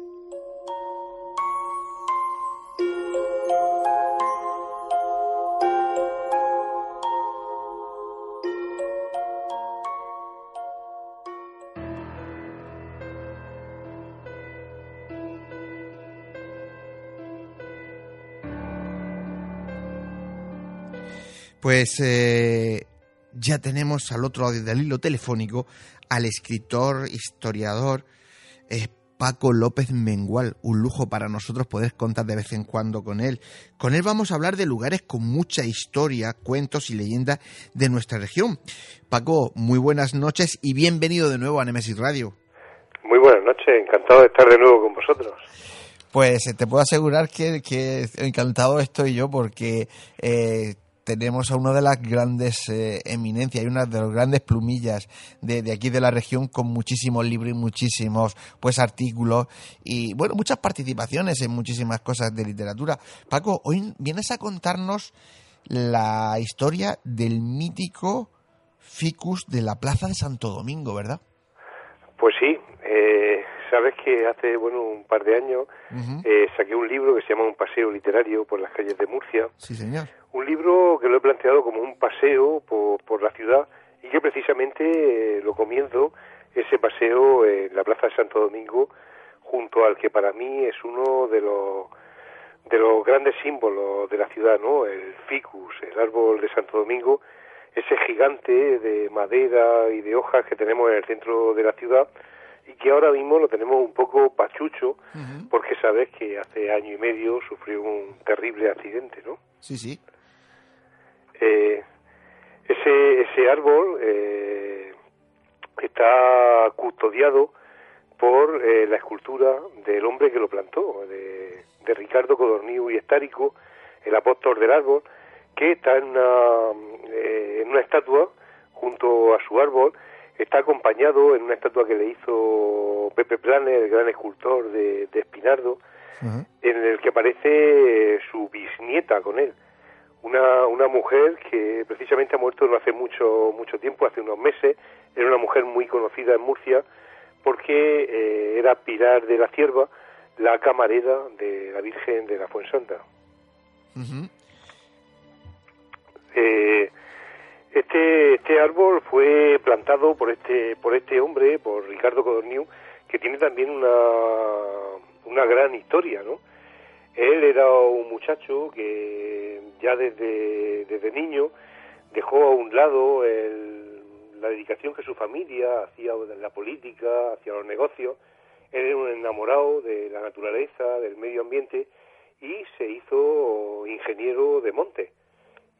Pues eh, ya tenemos al otro lado del hilo telefónico al escritor, historiador eh, Paco López Mengual. Un lujo para nosotros poder contar de vez en cuando con él. Con él vamos a hablar de lugares con mucha historia, cuentos y leyendas de nuestra región. Paco, muy buenas noches y bienvenido de nuevo a Nemesis Radio. Muy buenas noches, encantado de estar de nuevo con vosotros. Pues eh, te puedo asegurar que, que encantado estoy yo porque eh, tenemos a una de las grandes eh, eminencias y una de las grandes plumillas de, aquí de la región con muchísimos libros y muchísimos pues artículos y bueno muchas participaciones en muchísimas cosas de literatura. Paco, hoy vienes a contarnos la historia del mítico ficus de la Plaza de Santo Domingo, ¿verdad? Pues sí, eh, sabes que hace bueno un par de años eh, saqué un libro que se llama Un paseo literario por las calles de Murcia. Sí, señor. Un libro que lo he planteado como un paseo por, por la ciudad y que precisamente eh, lo comienzo ese paseo en la Plaza de Santo Domingo junto al que para mí es uno de los de los grandes símbolos de la ciudad, ¿no? El ficus, el árbol de Santo Domingo, ese gigante de madera y de hojas que tenemos en el centro de la ciudad y que ahora mismo lo tenemos un poco pachucho porque sabes que hace año y medio sufrió un terrible accidente, ¿no? Sí, sí. Eh, ese, ese árbol eh, está custodiado por eh, la escultura del hombre que lo plantó, de, de Ricardo Codorniu y Estárico, el apóstol del árbol, que está en una, eh, en una estatua junto a su árbol, está acompañado en una estatua que le hizo Pepe Planes, el gran escultor de, de Espinardo, en el que aparece su bisnieta con él. Una, una mujer que precisamente ha muerto no hace mucho, mucho tiempo, hace unos meses. Era una mujer muy conocida en Murcia porque eh, era Pilar de la Cierva, la camarera de la Virgen de la Fuensanta. Ujú. Eh, este, este árbol fue plantado por este, por este hombre, por Ricardo Codorniu, que tiene también una, una gran historia, ¿no? Él era un muchacho que ya desde, desde niño dejó a un lado el- la dedicación que su familia hacía la política, hacia los negocios. Él era un enamorado de la naturaleza, del medio ambiente y se hizo ingeniero de monte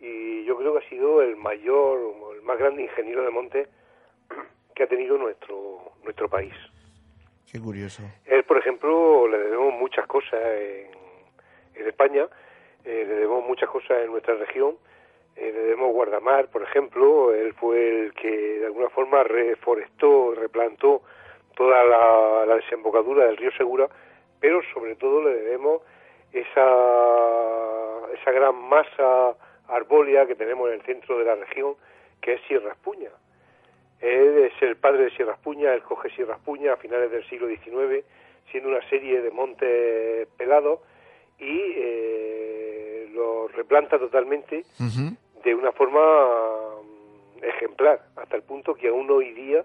y yo creo que ha sido el mayor, el más grande ingeniero de monte que ha tenido nuestro nuestro país. Qué curioso. Él, por ejemplo, le debemos muchas cosas en, en España, eh, le debemos muchas cosas en nuestra región, eh, le debemos Guardamar, por ejemplo, él fue el que de alguna forma reforestó, replantó toda la, la desembocadura del río Segura, pero sobre todo le debemos esa, esa gran masa arbórea que tenemos en el centro de la región, que es Sierra Espuña. Él es el padre de Sierra Espuña, él coge Sierra Espuña a finales del siglo XIX, siendo una serie de montes pelados, y eh, lo replanta totalmente de una forma mm, ejemplar, hasta el punto que aún hoy día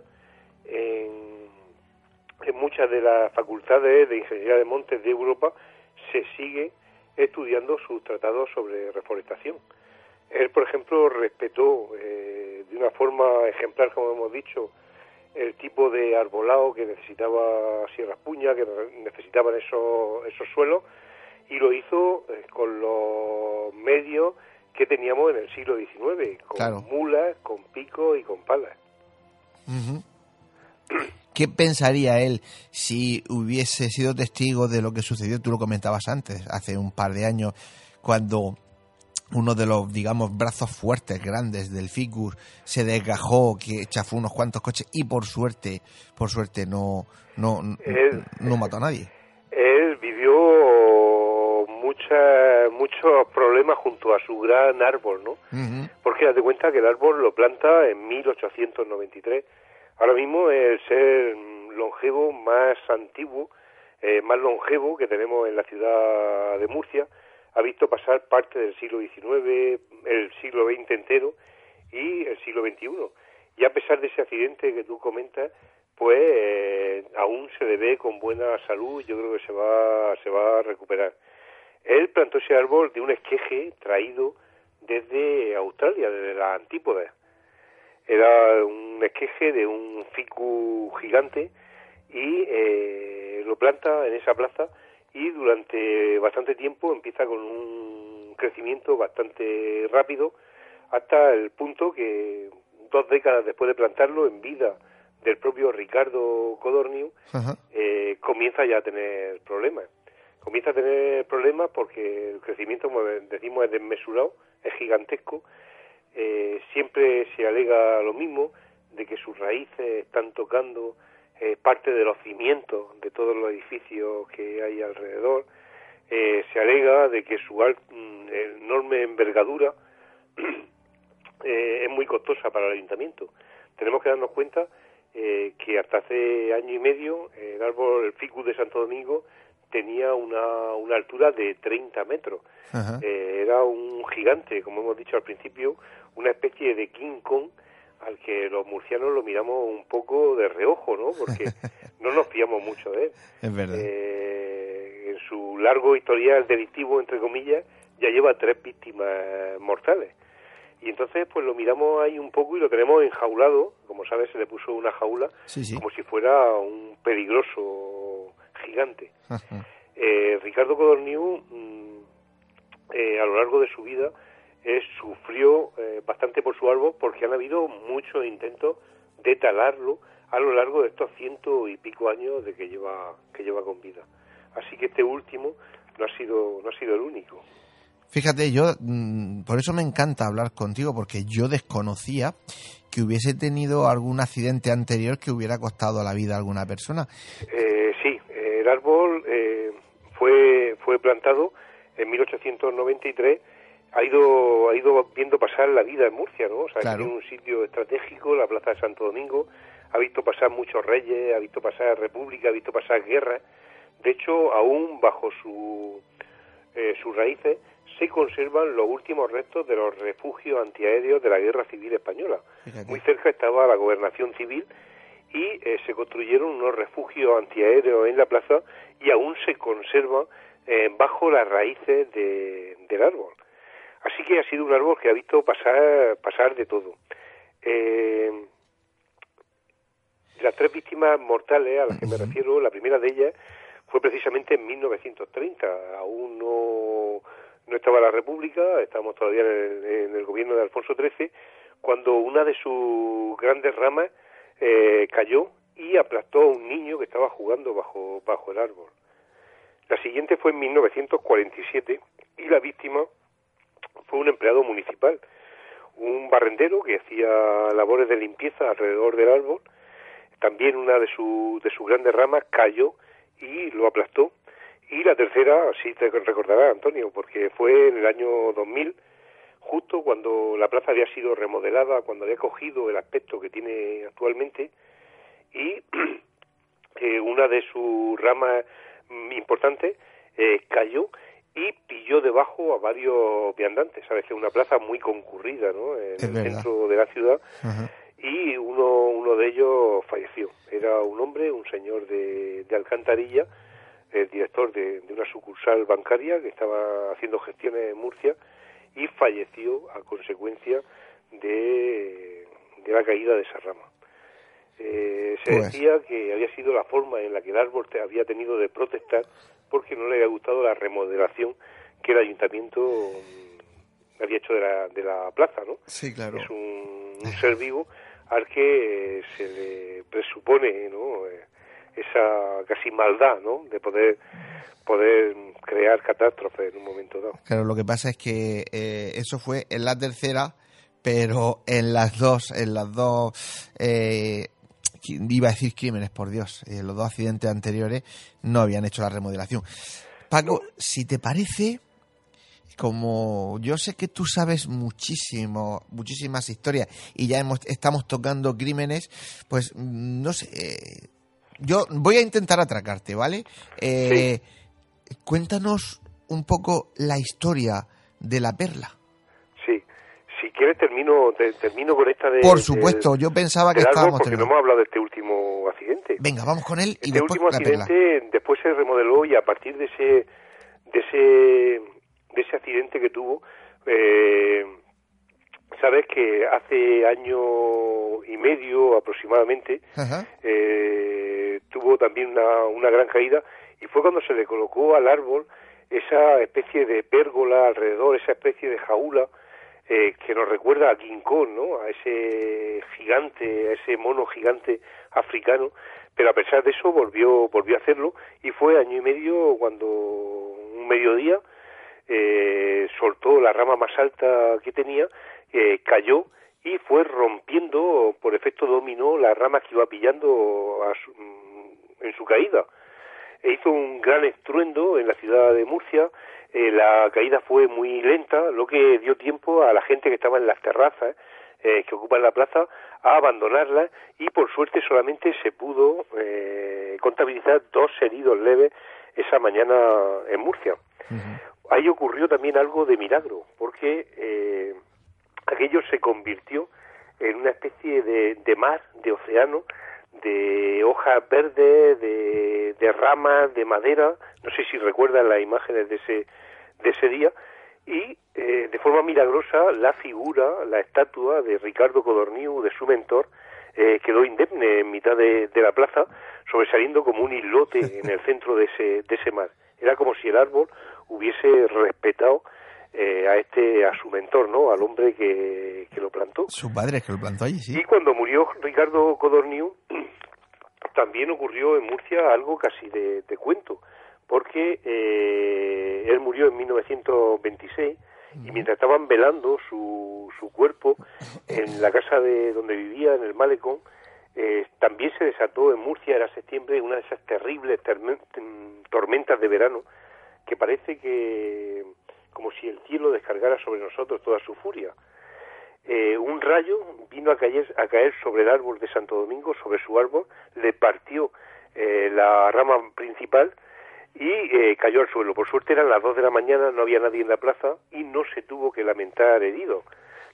en, en muchas de las facultades de ingeniería de montes de Europa se sigue estudiando sus tratados sobre reforestación. Él, por ejemplo, respetó eh, de una forma ejemplar, como hemos dicho, el tipo de arbolado que necesitaba Sierra Espuña, que necesitaban esos, esos suelos, y lo hizo eh, con los medios que teníamos en el siglo XIX, con Claro. mulas, con picos y con palas. Ujú. ¿Qué pensaría él si hubiese sido testigo de lo que sucedió? Tú lo comentabas antes, hace un par de años, cuando uno de los, digamos, brazos fuertes, grandes del Ficus se desgajó, que chafó unos cuantos coches y por suerte, por suerte no, no, Él- no mató a nadie. Él vivió muchas, muchos problemas junto a su gran árbol, ¿no? Porque date cuenta que el árbol lo planta en 1893. Ahora mismo es el ser longevo más antiguo, eh, más longevo que tenemos en la ciudad de Murcia. Ha visto pasar parte del siglo XIX, el siglo XX entero y el siglo XXI. Y a pesar de ese accidente que tú comentas, pues eh, aún se le ve con buena salud. Yo creo que se va, se va a recuperar. Él plantó ese árbol de un esqueje traído desde Australia, desde las antípodas. Era un esqueje de un ficus gigante y eh, lo planta en esa plaza y durante bastante tiempo empieza con un crecimiento bastante rápido hasta el punto que dos décadas después de plantarlo en vida del propio Ricardo Codorniu eh, comienza ya a tener problemas. Comienza a tener problemas porque el crecimiento, como decimos, es desmesurado, es gigantesco. Eh, siempre se alega lo mismo, de que sus raíces están tocando eh, parte de los cimientos de todos los edificios que hay alrededor. Eh, se alega de que su mm, enorme envergadura eh, es muy costosa para el ayuntamiento. Tenemos que darnos cuenta eh, que hasta hace año y medio el árbol, el ficus de Santo Domingo, tenía una, una altura de 30 metros. Eh, era un gigante, como hemos dicho al principio, una especie de King Kong al que los murcianos lo miramos un poco de reojo, ¿no? Porque no nos fiamos mucho de él. Es verdad. Eh, en su largo historial delictivo, entre comillas, ya lleva tres víctimas mortales. Y entonces, pues lo miramos ahí un poco y lo tenemos enjaulado. Como sabes, se le puso una jaula Sí, sí. como si fuera un peligroso gigante. Eh, Ricardo Codorniu, mm, eh, a lo largo de su vida, eh, sufrió eh, bastante por su árbol porque han habido muchos intentos de talarlo a lo largo de estos ciento y pico años de que lleva que lleva con vida. Así que este último no ha sido no ha sido el único. Fíjate, yo mm, por eso me encanta hablar contigo, porque yo desconocía que hubiese tenido algún accidente anterior que hubiera costado la vida a alguna persona. Eh, sí, el árbol eh, fue fue plantado en 1893. Ha ido ha ido viendo pasar la vida en Murcia, ¿no? O sea, Claro. tiene un sitio estratégico, la Plaza de Santo Domingo. Ha visto pasar muchos reyes, ha visto pasar república, ha visto pasar guerras. De hecho, aún bajo su eh, sus raíces se conservan los últimos restos de los refugios antiaéreos de la Guerra Civil Española. Fíjate. Muy cerca estaba la gobernación civil y eh, se construyeron unos refugios antiaéreos en la plaza y aún se conservan eh, bajo las raíces de- del árbol. Así que ha sido un árbol que ha visto pasar, pasar de todo. Eh, las tres víctimas mortales a las que me refiero, la primera de ellas fue precisamente en 1930. Aún no, no estaba la República, estábamos todavía en el, en el gobierno de Alfonso XIII, cuando una de sus grandes ramas eh, cayó y aplastó a un niño que estaba jugando bajo, bajo el árbol. La siguiente fue en 1947 y la víctima fue un empleado municipal, un barrendero que hacía labores de limpieza alrededor del árbol. También una de, su, de sus grandes ramas cayó y lo aplastó. Y la tercera, sí te recordará, Antonio, porque fue en el año 2000, justo cuando la plaza había sido remodelada, cuando había cogido el aspecto que tiene actualmente, y eh, una de sus ramas importantes eh, cayó y pilló debajo a varios viandantes. Sabes que es una plaza muy concurrida, ¿no? En Es el verdad. centro de la ciudad y uno, uno de ellos falleció. Era un hombre, un señor de, de Alcantarilla, el director de, de una sucursal bancaria que estaba haciendo gestiones en Murcia y falleció a consecuencia de, de la caída de esa rama. Eh, se Pues. decía que había sido la forma en la que el árbol te- había tenido de protestar porque no le había gustado la remodelación que el ayuntamiento mm, había hecho de la, de la plaza, ¿no? Sí, claro. es un, un ser vivo al que eh, se le presupone ¿no? Eh, esa casi maldad ¿no? de poder poder crear catástrofes en un momento dado. Claro, lo que pasa es que eh, eso fue en la tercera, pero en las dos, en las dos, eh, iba a decir crímenes, por Dios, eh, los dos accidentes anteriores no habían hecho la remodelación. Paco, si te parece, como yo sé que tú sabes muchísimo, muchísimas historias y ya hemos, estamos tocando crímenes, pues mm, no sé, eh, yo voy a intentar atracarte, ¿vale? Eh, Cuéntanos un poco la historia de la perla. Quieres termino te- termino con esta de Por supuesto, yo pensaba que estábamos porque no terminando. hemos hablado de este último accidente. Venga, vamos con él y Este después último la accidente después se remodeló y a partir de ese de ese de ese accidente que tuvo eh, sabes que hace año y medio aproximadamente eh, tuvo también una, una gran caída y fue cuando se le colocó al árbol esa especie de pérgola alrededor, esa especie de jaula eh, que nos recuerda a King ¿no? A ese gigante, a ese mono gigante africano, pero a pesar de eso volvió volvió a hacerlo y fue año y medio cuando un mediodía eh, soltó la rama más alta que tenía, eh, cayó y fue rompiendo por efecto dominó las ramas que iba pillando a su- mm, en su caída. E hizo un gran estruendo en la ciudad de Murcia. Eh, la caída fue muy lenta, lo que dio tiempo a la gente que estaba en las terrazas eh, que ocupan la plaza a abandonarla y por suerte solamente se pudo eh, contabilizar dos heridos leves esa mañana en Murcia. Ahí ocurrió también algo de milagro, porque eh, aquello se convirtió en una especie de, de mar, de océano, de hojas verdes, de, de ramas, de madera, no sé si recuerdan las imágenes de ese, de ese día, y eh, de forma milagrosa la figura, la estatua de Ricardo Codorniu, de su mentor, eh, quedó indemne en mitad de, de la plaza, sobresaliendo como un islote en el centro de ese, de ese mar. Era como si el árbol hubiese respetado eh, a este a su mentor, ¿no? Al hombre que, que lo plantó. Su padre que lo plantó allí, sí. Y cuando murió Ricardo Codorniu, también ocurrió en Murcia algo casi de, de cuento, porque eh, él murió en 1926 y mientras estaban velando su, su cuerpo en la casa de donde vivía, en el Malecón, eh, también se desató en Murcia, era septiembre, una de esas terribles tormentas de verano que parece que como si el cielo descargara sobre nosotros toda su furia. Eh, un rayo vino a caer, a caer sobre el árbol de Santo Domingo, sobre su árbol, le partió eh, la rama principal y eh, cayó al suelo. Por suerte eran las dos de la mañana, no había nadie en la plaza y no se tuvo que lamentar herido.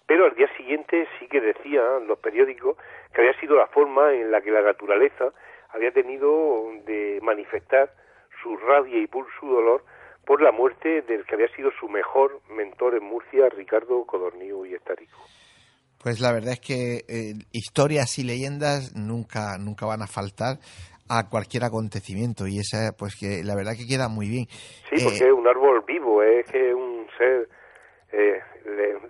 Pero al día siguiente sí que decían los periódicos que había sido la forma en la que la naturaleza había tenido de manifestar su rabia y su dolor por la muerte del que había sido su mejor mentor en Murcia, Ricardo Codorniu y Estárico. Pues la verdad es que eh, historias y leyendas nunca, nunca van a faltar a cualquier acontecimiento y esa, pues que la verdad que queda muy bien. Sí, Eh, porque es un árbol vivo, es que es un ser eh,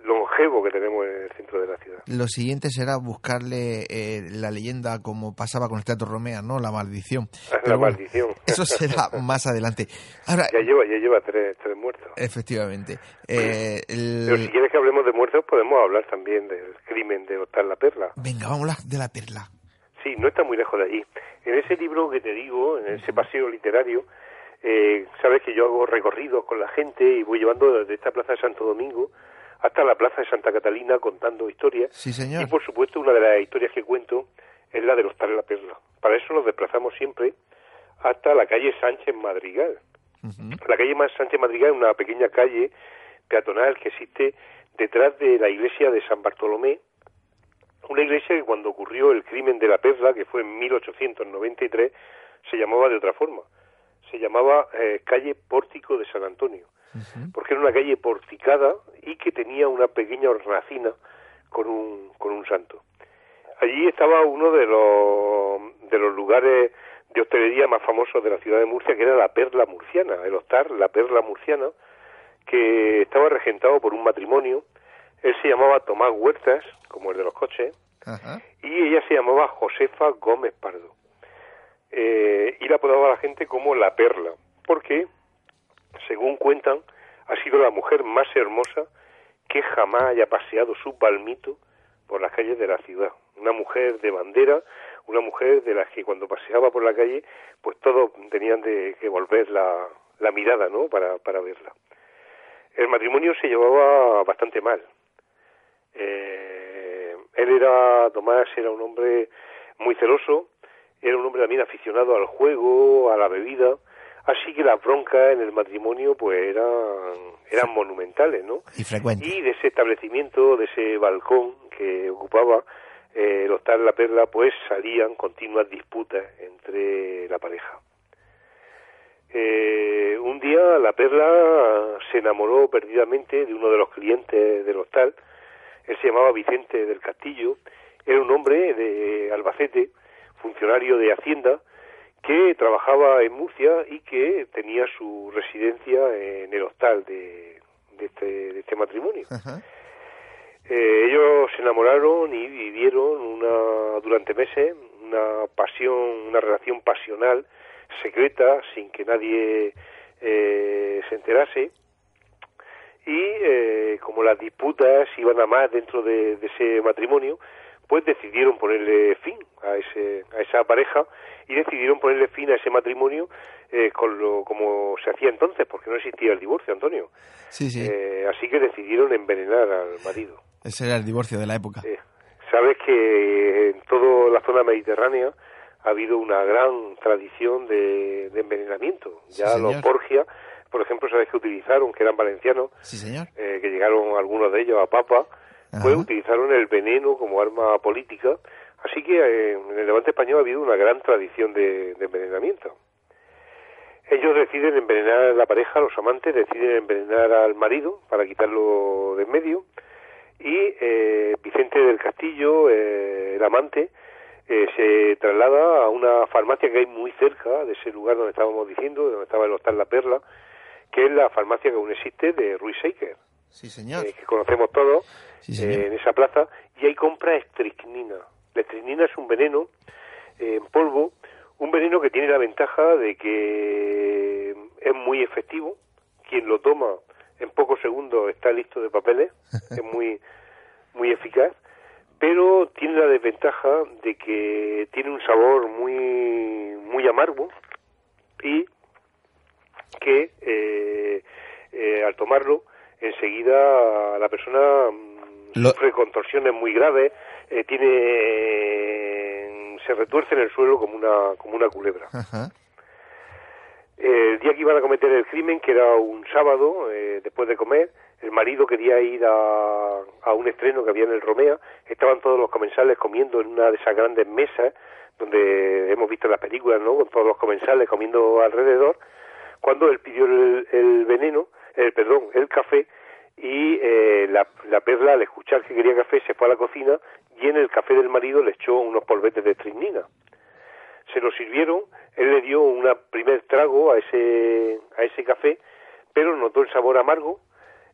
longevo que tenemos en el centro de la ciudad. Lo siguiente será buscarle eh, la leyenda como pasaba con el Teatro Romea, ¿no? La maldición. la maldición. Eso será más adelante. Ahora, ya lleva, ya lleva tres, tres muertos. Efectivamente. Eh, Pero si quieres que hablemos de muertos, podemos hablar también del crimen de Hostal la Perla. Venga, vamos a hablar de la Perla. Sí, no está muy lejos de allí. En ese libro que te digo, en ese paseo literario, eh, sabes que yo hago recorridos con la gente y voy llevando desde esta plaza de Santo Domingo hasta la plaza de Santa Catalina contando historias. Sí, señor. Y por supuesto, una de las historias que cuento es la del Hostal La Perla. Para eso nos desplazamos siempre hasta la calle Sánchez Madrigal. La calle Sánchez Madrigal es una pequeña calle peatonal que existe detrás de la iglesia de San Bartolomé, una iglesia que cuando ocurrió el crimen de la Perla, que fue en 1893, se llamaba de otra forma se llamaba eh, calle Pórtico de San Antonio, porque era una calle porticada y que tenía una pequeña hornacina con un, con un santo. Allí estaba uno de los, de los lugares de hostelería más famosos de la ciudad de Murcia, que era la Perla Murciana, el hostal La Perla Murciana, que estaba regentado por un matrimonio. Él se llamaba Tomás Huertas, como el de los coches, y ella se llamaba Josefa Gómez Pardo y la apodaba la gente como la perla, porque, según cuentan, ha sido la mujer más hermosa que jamás haya paseado su palmito por las calles de la ciudad. Una mujer de bandera, una mujer de las que cuando paseaba por la calle, pues todos tenían de que volver la, la mirada, ¿no? Para, para verla. El matrimonio se llevaba bastante mal. Eh, él era, Tomás era un hombre muy celoso, era un hombre también aficionado al juego, a la bebida, así que las broncas en el matrimonio pues eran, eran monumentales, ¿no? Y frecuentes. Y de ese establecimiento, de ese balcón que ocupaba eh, el Hostal La Perla, pues salían continuas disputas entre la pareja. Eh, un día la Perla se enamoró perdidamente de uno de los clientes del hostal, él se llamaba Vicente del Castillo, era un hombre de Albacete, funcionario de Hacienda que trabajaba en Murcia y que tenía su residencia en el hostal de, este, este, matrimonio. Eh, ellos se enamoraron y vivieron una, durante meses una pasión, una relación pasional, secreta, sin que nadie eh, se enterase. Y eh, como las disputas iban a más dentro de ese matrimonio, pues decidieron ponerle fin a, ese, a esa pareja y decidieron ponerle fin a ese matrimonio eh, con lo, como se hacía entonces, porque no existía el divorcio, Antonio. Sí, sí. Eh, así que decidieron envenenar al marido. Ese era el divorcio de la época. Sabes que en toda la zona mediterránea ha habido una gran tradición de, envenenamiento. Ya los Borgia, por ejemplo, sabes que utilizaron, que eran valencianos, sí, señor. Eh, que llegaron algunos de ellos a Papa, pues utilizaron el veneno como arma política. Así que eh, en el Levante español ha habido una gran tradición de, envenenamiento. Ellos deciden envenenar a la pareja, los amantes deciden envenenar al marido para quitarlo de en medio y eh, Vicente del Castillo, eh, el amante, se traslada a una farmacia que hay muy cerca de ese lugar donde estábamos diciendo, donde estaba el Hostal La Perla, que es la farmacia que aún existe de Ruiz Seiker. Sí, señor. que conocemos todos eh, en esa plaza, y ahí compra estricnina. La estricnina es un veneno eh, en polvo, un veneno que tiene la ventaja de que es muy efectivo, quien lo toma en pocos segundos está listo de papeles, es muy, muy eficaz, pero tiene la desventaja de que tiene un sabor muy, muy amargo y que eh, al tomarlo enseguida la persona sufre contorsiones muy graves, eh, tiene se retuerce en el suelo como una como una culebra. El día que iban a cometer el crimen, que era un sábado, eh, después de comer, el marido quería ir a, a un estreno que había en el Romea, estaban todos los comensales comiendo en una de esas grandes mesas donde hemos visto las películas, ¿no? Con todos los comensales comiendo alrededor, cuando él pidió el, el veneno, el perdón, el café, y eh, la, la, perla al escuchar que quería café se fue a la cocina y en el café del marido le echó unos polvetes de trinina. Se lo sirvieron, él le dio un primer trago a ese, a ese café, pero notó el sabor amargo,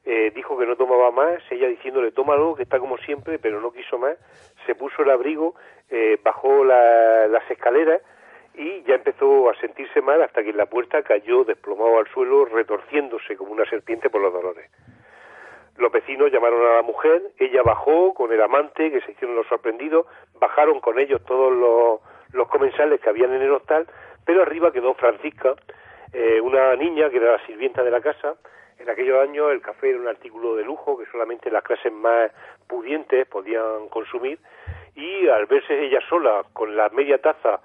eh, dijo que no tomaba más, ella diciéndole tómalo, que está como siempre, pero no quiso más, se puso el abrigo, eh, bajó las escaleras y ya empezó a sentirse mal hasta que en la puerta cayó desplomado al suelo, retorciéndose como una serpiente por los dolores. Los vecinos llamaron a la mujer, ella bajó con el amante, que se hicieron los sorprendidos, bajaron con ellos todos los, los comensales que habían en el hostal, pero arriba quedó Francisca, eh, una niña que era la sirvienta de la casa. En aquellos años el café era un artículo de lujo que solamente las clases más pudientes podían consumir y al verse ella sola con la media taza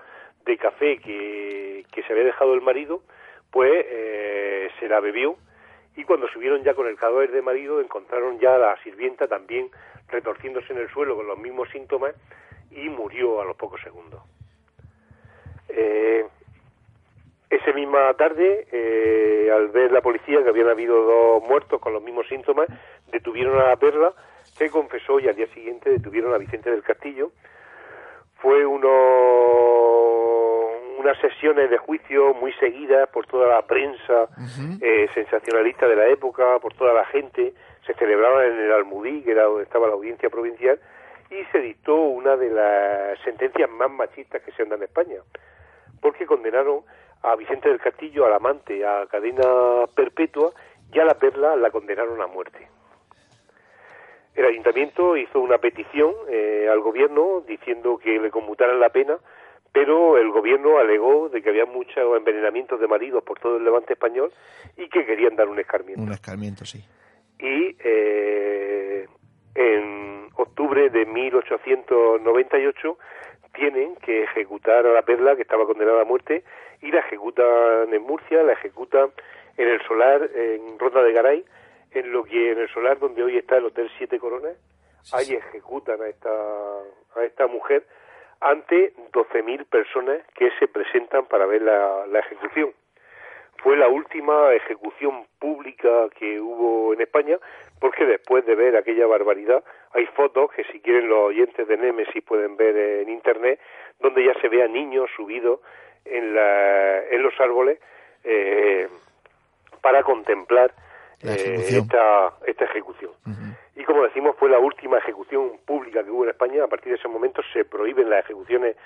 de café que, que se había dejado el marido, pues eh, se la bebió y cuando subieron ya con el cadáver de marido encontraron ya a la sirvienta también retorciéndose en el suelo con los mismos síntomas y murió a los pocos segundos. Eh, esa misma tarde, eh, al ver la policía que habían habido dos muertos con los mismos síntomas, detuvieron a la perla, que confesó y al día siguiente detuvieron a Vicente del Castillo. Fue uno unas sesiones de juicio muy seguidas por toda la prensa eh, sensacionalista de la época, por toda la gente. Se celebraban en el Almudí, que era donde estaba la audiencia provincial, y se dictó una de las sentencias más machistas que se han dado en España, porque condenaron a Vicente del Castillo, al amante, a cadena perpetua, y a la perla la condenaron a muerte. El ayuntamiento hizo una petición eh, al gobierno diciendo que le conmutaran la pena pero el gobierno alegó de que había muchos envenenamientos de maridos por todo el levante español y que querían dar un escarmiento. Un escarmiento, sí. Y eh, en octubre de 1898 tienen que ejecutar a la perla que estaba condenada a muerte y la ejecutan en Murcia, la ejecutan en el solar en Ronda de Garay, en lo que en el solar donde hoy está el Hotel Siete Coronas, ahí ejecutan a esta a esta mujer ante 12.000 personas que se presentan para ver la, ejecución. Fue la última ejecución pública que hubo en España, porque después de ver aquella barbaridad, hay fotos que si quieren los oyentes de Nemesis pueden ver en internet, donde ya se ve a niños subidos en, en los árboles eh, para contemplar eh, esta, esta ejecución. Y como decimos, fue la última ejecución pública que hubo en España. A partir de ese momento se prohíben las ejecuciones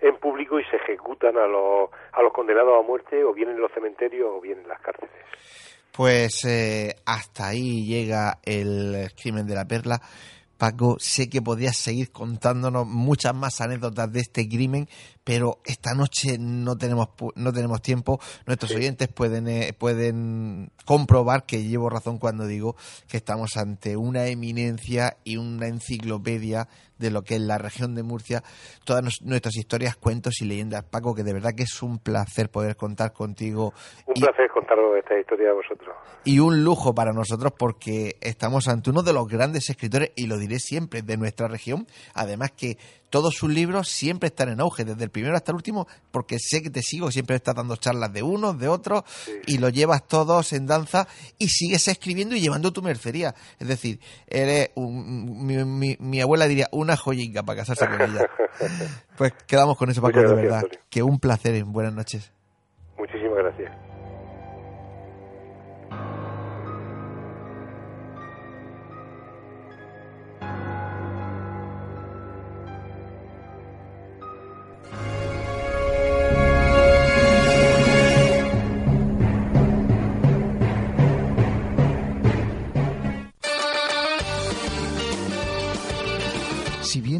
en público y se ejecutan a los, a los condenados a muerte o bien en los cementerios o bien en las cárceles. Pues eh, hasta ahí llega el crimen de la perla. Paco, sé que podías seguir contándonos muchas más anécdotas de este crimen, pero esta noche no tenemos no tenemos tiempo. Nuestros oyentes pueden eh, pueden comprobar que llevo razón cuando digo que estamos ante una eminencia y una enciclopedia de lo que es la región de Murcia, todas nuestras historias, cuentos y leyendas. Paco, que de verdad que es un placer poder contar contigo. Un placer contar esta historia a vosotros. Y un lujo para nosotros porque estamos ante uno de los grandes escritores, y lo diré siempre, de nuestra región. Además que todos sus libros siempre están en auge, desde el primero hasta el último, porque sé que te sigo, siempre estás dando charlas de unos, de otros, y lo llevas todos en danza y sigues escribiendo y llevando tu mercería. Es decir, eres mi, mi, abuela diría una joyinga para casarse con ella. Pues quedamos con eso, Paco, de verdad. Que un placer. Buenas noches.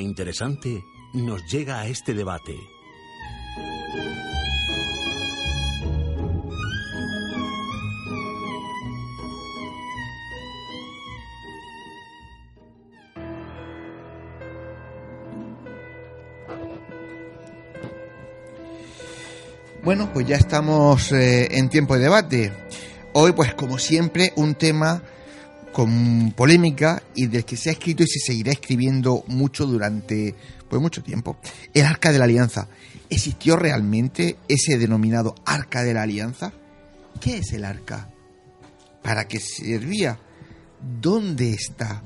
Interesante nos llega a este debate. Bueno, pues ya estamos eh, en tiempo de debate. Hoy, pues como siempre, un tema con polémica y del que se ha escrito y se seguirá escribiendo mucho durante pues mucho tiempo. El Arca de la Alianza. ¿Existió realmente ese denominado Arca de la Alianza? ¿Qué es el Arca? ¿Para qué servía? ¿Dónde está?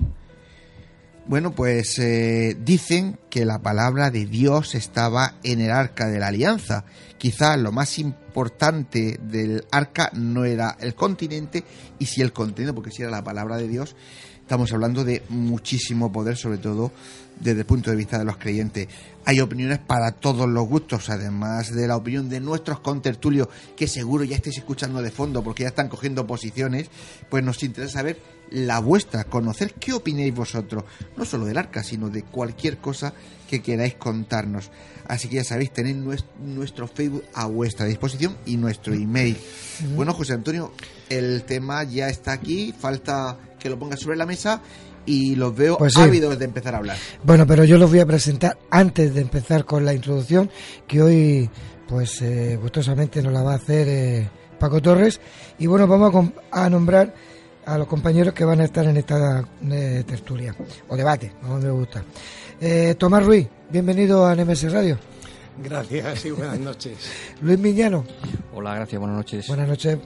Bueno, pues eh, dicen que la palabra de Dios estaba en el arca de la alianza. Quizá lo más importante del arca no era el continente, y si el continente, porque si era la palabra de Dios, estamos hablando de muchísimo poder, sobre todo desde el punto de vista de los creyentes. Hay opiniones para todos los gustos, además de la opinión de nuestros contertulios, que seguro ya estáis escuchando de fondo porque ya están cogiendo posiciones, pues nos interesa saber la vuestra, conocer qué opináis vosotros, no solo del arca, sino de cualquier cosa que queráis contarnos. Así que ya sabéis, tenéis nuestro Facebook a vuestra disposición y nuestro email. Bueno, José Antonio, el tema ya está aquí, falta que lo pongas sobre la mesa y los veo Pues sí. ávidos de empezar a hablar. Bueno, pero yo los voy a presentar antes de empezar con la introducción, que hoy, pues, eh, gustosamente nos la va a hacer eh, Paco Torres. Y bueno, vamos a, com- a nombrar a los compañeros que van a estar en esta eh, tertulia, o debate, como me gusta. Eh, Tomás Ruiz, bienvenido a NMS Radio. Gracias y buenas noches. Luis Miñano, Hola, gracias, buenas noches. buenas noches.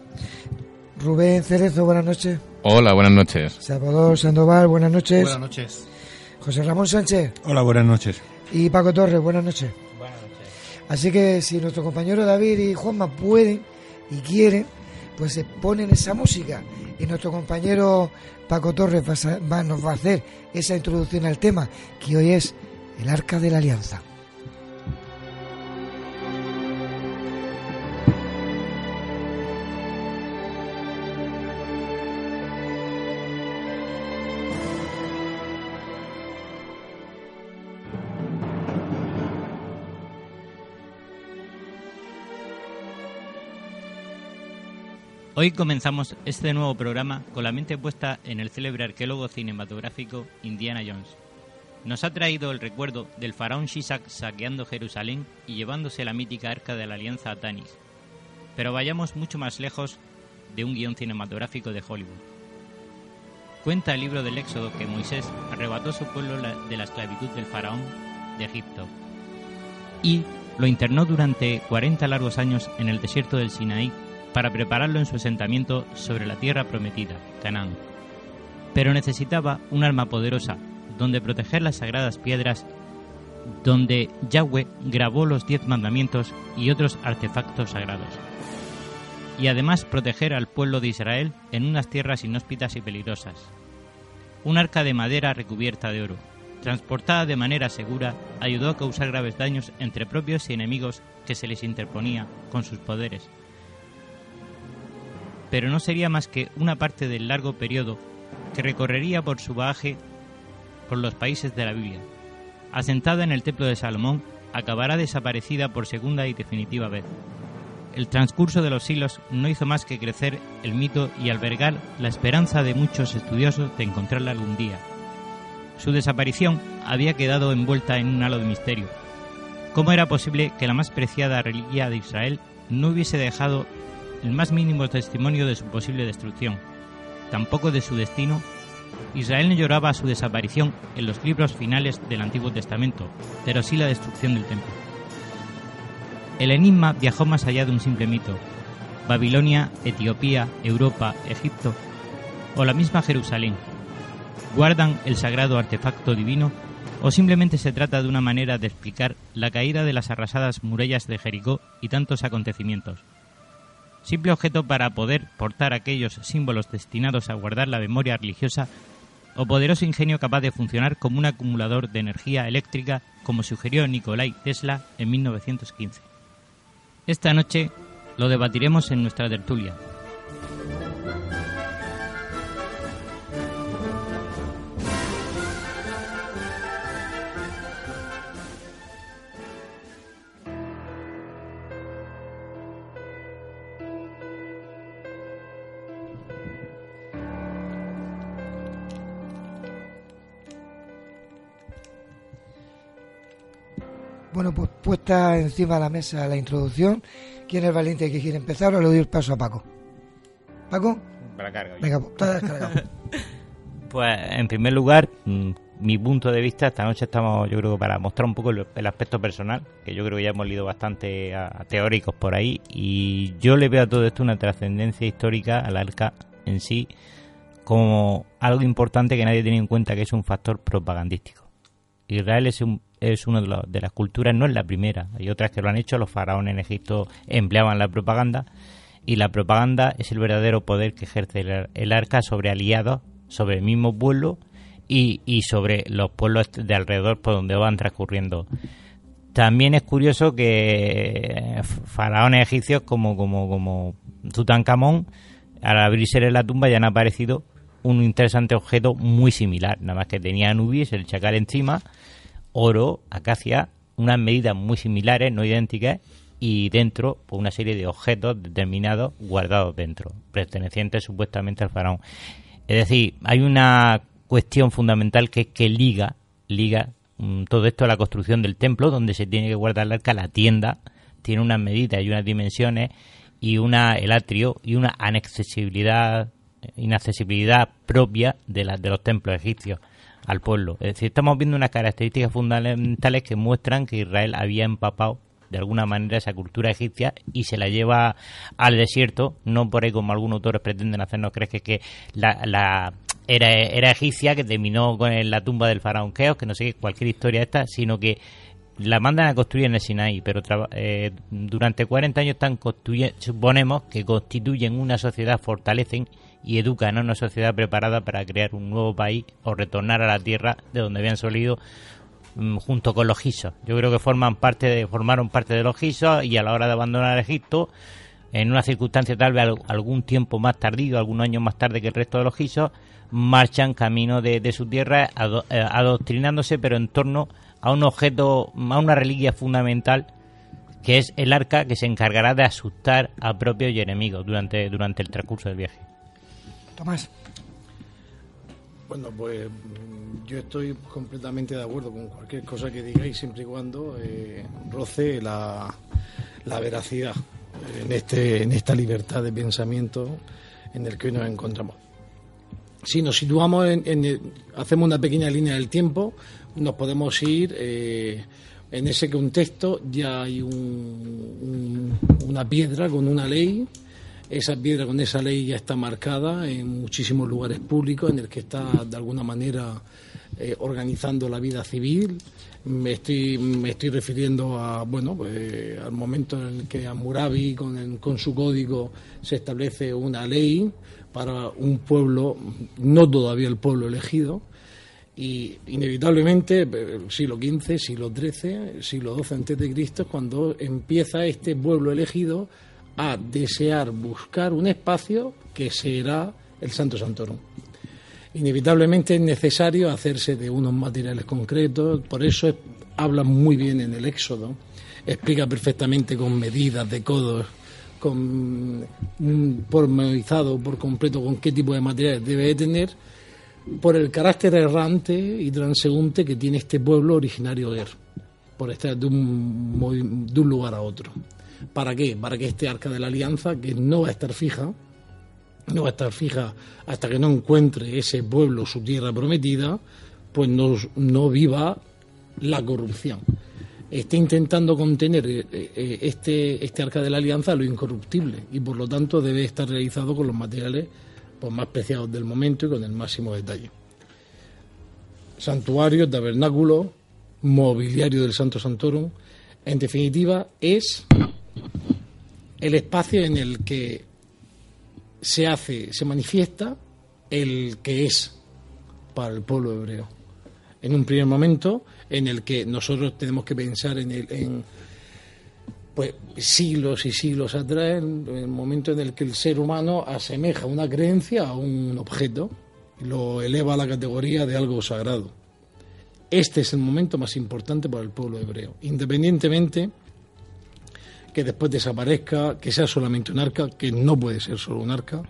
Rubén Cerezo, buenas noches. Hola, buenas noches. Salvador Sandoval, buenas noches. Buenas noches. José Ramón Sánchez Hola, buenas noches. y Paco Torres, buenas noches. Así que si nuestro compañero David y Juanma pueden y quieren, pues se ponen esa música. Y nuestro compañero Paco Torres va va- nos va a hacer esa introducción al tema, que hoy es el Arca de la Alianza. Hoy comenzamos este nuevo programa con la mente puesta en el célebre arqueólogo cinematográfico Indiana Jones. Nos ha traído el recuerdo del faraón Shishak saqueando Jerusalén y llevándose la mítica arca de la alianza a Tanis. Pero vayamos mucho más lejos de un guion cinematográfico de Hollywood. Cuenta el libro del Éxodo que Moisés arrebató su pueblo de la esclavitud del faraón de Egipto y lo internó durante 40 largos años en el desierto del Sinaí para prepararlo en su asentamiento sobre la tierra prometida, Canaán. Pero necesitaba un arma poderosa donde proteger las sagradas piedras donde Yahweh grabó los diez mandamientos y otros artefactos sagrados. Y además proteger al pueblo de Israel en unas tierras inhóspitas y peligrosas. Un arca de madera recubierta de oro, transportada de manera segura, ayudó a causar graves daños entre propios y enemigos que se les interponía con sus poderes. Pero no sería más que una parte del largo periodo que recorrería por su bagaje por los países de la Biblia. Asentada en el Templo de Salomón, acabará desaparecida por segunda y definitiva vez. El transcurso de los siglos no hizo más que crecer el mito y albergar la esperanza de muchos estudiosos de encontrarla algún día. Su desaparición había quedado envuelta en un halo de misterio. ¿Cómo era posible que la más preciada reliquia de Israel no hubiese dejado el más mínimo testimonio de su posible destrucción? Tampoco de su destino. Israel no lloraba su desaparición en los libros finales del Antiguo Testamento, pero sí la destrucción del templo. El enigma viajó más allá de un simple mito. Babilonia, Etiopía, Europa, Egipto o la misma Jerusalén. ¿Guardan el sagrado artefacto divino o simplemente se trata de una manera de explicar la caída de las arrasadas murallas de Jericó y tantos acontecimientos? Simple objeto para poder portar aquellos símbolos destinados a guardar la memoria religiosa o poderoso ingenio capaz de funcionar como un acumulador de energía eléctrica como sugirió Nikolai Tesla en 1915. Esta noche lo debatiremos en nuestra tertulia. Bueno, pues puesta encima de la mesa la introducción, ¿quién es valiente que quiere empezar? Ahora le doy el paso a Paco. ¿Paco? Venga, pues. Pues en primer lugar, mm, mi punto de vista, esta noche estamos, yo creo, para mostrar un poco el, el aspecto personal, que yo creo que ya hemos leído bastante a, a teóricos por ahí, y yo le veo a todo esto una trascendencia histórica al arca en sí, como algo importante que nadie tiene en cuenta, que es un factor propagandístico. Israel es un es una de, de las culturas, no es la primera, hay otras que lo han hecho, los faraones en Egipto empleaban la propaganda y la propaganda es el verdadero poder que ejerce el, el arca sobre aliados, sobre el mismo pueblo y, y sobre los pueblos de alrededor por donde van transcurriendo. También es curioso que eh, faraones egipcios como, como, como Tutankamón, al abrirse la tumba ya han aparecido un interesante objeto muy similar, nada más que tenía Anubis, el chacal encima, oro, acacia, unas medidas muy similares, no idénticas, y dentro pues, una serie de objetos determinados guardados dentro, pertenecientes supuestamente al faraón. Es decir, hay una cuestión fundamental que es que liga, liga mm, todo esto a la construcción del templo, donde se tiene que guardar el arca, la tienda, tiene unas medidas y unas dimensiones, y una el atrio y una inaccesibilidad inaccesibilidad propia de las de los templos egipcios al pueblo. Es decir, estamos viendo unas características fundamentales que muestran que Israel había empapado de alguna manera esa cultura egipcia y se la lleva al desierto, no por ahí como algunos autores pretenden hacernos creer que, la, la era, egipcia que terminó con la tumba del faraón Keos, que no sé cualquier historia esta, sino que la mandan a construir en el Sinaí, pero eh, durante 40 años están construye- suponemos que constituyen una sociedad, fortalecen y educan a una sociedad preparada para crear un nuevo país o retornar a la tierra de donde habían solido mm, junto con los gisos. Yo creo que forman parte de, formaron parte de los gisos y a la hora de abandonar Egipto, en una circunstancia tal vez al- algún tiempo más tardío, algunos años más tarde que el resto de los gisos, marchan camino de, de su tierra ado- eh, adoctrinándose, pero en torno a un objeto, a una reliquia fundamental que es el arca que se encargará de asustar a propios y enemigos durante, durante el transcurso del viaje. Tomás. Bueno, pues mm, yo estoy completamente de acuerdo con cualquier cosa que digáis, siempre y cuando eh, roce la, la veracidad en, este, en esta libertad de pensamiento en el que hoy nos encontramos. Si nos situamos en, en hacemos una pequeña línea del tiempo, nos podemos ir eh, en ese contexto. Ya hay un- una piedra con una ley. Esa piedra con esa ley ya está marcada en muchísimos lugares públicos, en el que está de alguna manera eh, organizando la vida civil. Me estoy, me estoy refiriendo a, bueno, pues, al momento en el que Hammurabi, con, con su código, se establece una ley para un pueblo, no todavía el pueblo elegido, Y inevitablemente, el siglo XV, siglo XIII, siglo XII antes de Cristo, cuando empieza este pueblo elegido a desear buscar un espacio que será el Santo Santorum. Inevitablemente es necesario hacerse de unos materiales concretos, por eso habla muy bien en el Éxodo, explica perfectamente con medidas de codos, con pormenorizado por completo con qué tipo de materiales debe tener, por el carácter errante y transeúnte que tiene este pueblo originario de por estar de un, de un lugar a otro. ¿Para qué? Para que este arca de la alianza, que no va a estar fija, no va a estar fija hasta que no encuentre ese pueblo su tierra prometida, pues no, no viva la corrupción. Está intentando contener eh, eh, este, este arca de la alianza lo incorruptible y por lo tanto debe estar realizado con los materiales pues, más preciados del momento y con el máximo detalle. Santuario, tabernáculo, mobiliario del Santo Santorum, en definitiva es el espacio en el que se hace, se manifiesta el que es para el pueblo hebreo. En un primer momento en el que nosotros tenemos que pensar en, el, en pues siglos y siglos atrás, en el momento en el que el ser humano asemeja una creencia a un objeto, lo eleva a la categoría de algo sagrado. Este es el momento más importante para el pueblo hebreo, independientemente que después desaparezca, que sea solamente un arca, que no puede ser solo un arca,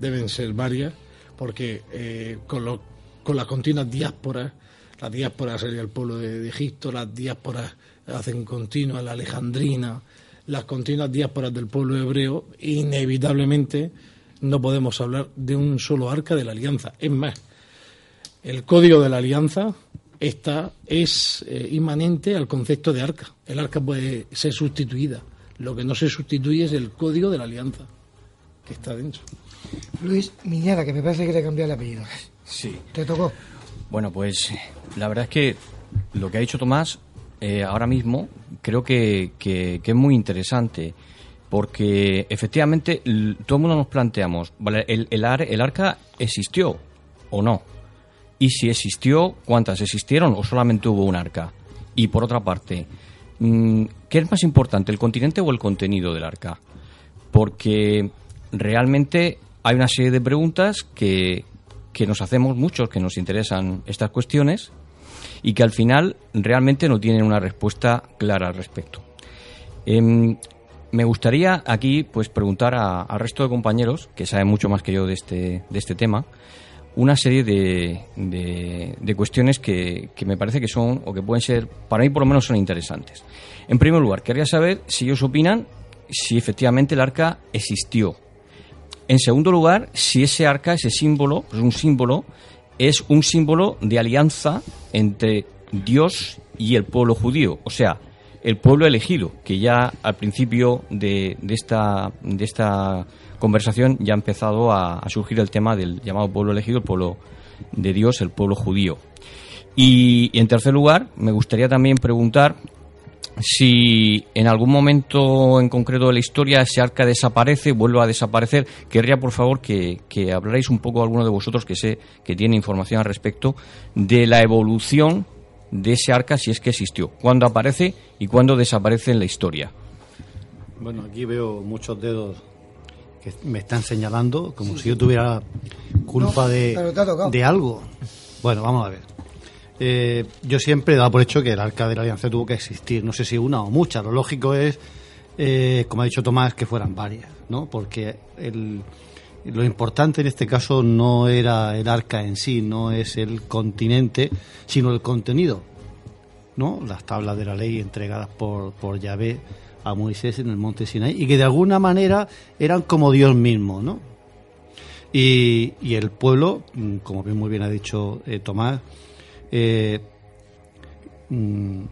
deben ser varias, porque eh, con, con las continuas diásporas, las diásporas sería el pueblo de, Egipto, las diásporas hacen continuas, la alejandrina, las continuas diásporas del pueblo hebreo, inevitablemente no podemos hablar de un solo arca de la alianza. Es más, el código de la alianza está, es eh, inmanente al concepto de arca. El arca puede ser sustituida lo que no se sustituye es el código de la alianza que está dentro. Luis Miñara, que me parece que quiere cambiar el apellido. Sí. ¿Te tocó? Bueno, pues la verdad es que lo que ha dicho Tomás eh, ahora mismo creo que, es muy interesante porque efectivamente todo el mundo nos planteamos, ¿vale? ¿El, el, el arca existió o no? Y si existió, ¿cuántas existieron o solamente hubo un arca? Y por otra parte, Mm, ¿Qué es más importante, el continente o el contenido del arca? Porque realmente hay una serie de preguntas que, nos hacemos muchos, que nos interesan estas cuestiones y que al final realmente no tienen una respuesta clara al respecto. Em, me gustaría aquí pues preguntar al resto de compañeros que saben mucho más que yo de este, de este tema una serie de, de, cuestiones que, que, me parece que son, o que pueden ser, para mí por lo menos son interesantes. En primer lugar, quería saber si ellos opinan si efectivamente el arca existió. En segundo lugar, si ese arca, ese símbolo, es un símbolo, es un símbolo de alianza entre Dios y el pueblo judío, o sea, el pueblo elegido, que ya al principio de, de esta, de esta conversación ya ha empezado a, surgir el tema del llamado pueblo elegido, el pueblo de Dios, el pueblo judío. Y, en tercer lugar, me gustaría también preguntar si en algún momento en concreto de la historia ese arca desaparece, vuelve a desaparecer, querría por favor que, que hablarais un poco alguno de vosotros que sé que tiene información al respecto de la evolución de ese arca si es que existió, cuándo aparece y cuándo desaparece en la historia. Bueno, aquí veo muchos dedos que me están señalando como si yo tuviera culpa de, de algo. Bueno, vamos a ver. Eh, yo siempre he dado por hecho que el arca de la alianza tuvo que existir, no sé si una o muchas. Lo lógico es, eh, como ha dicho Tomás, que fueran varias, ¿no? Porque el, lo importante en este caso no era el arca en sí, no es el continente, sino el contenido, ¿no? Las tablas de la ley entregadas por, por Yahvé a Moisés en el monte Sinai y que de alguna manera eran como Dios mismo, ¿no? Y, el pueblo, mm, como bien muy bien ha dicho eh, Tomás, eh, mm,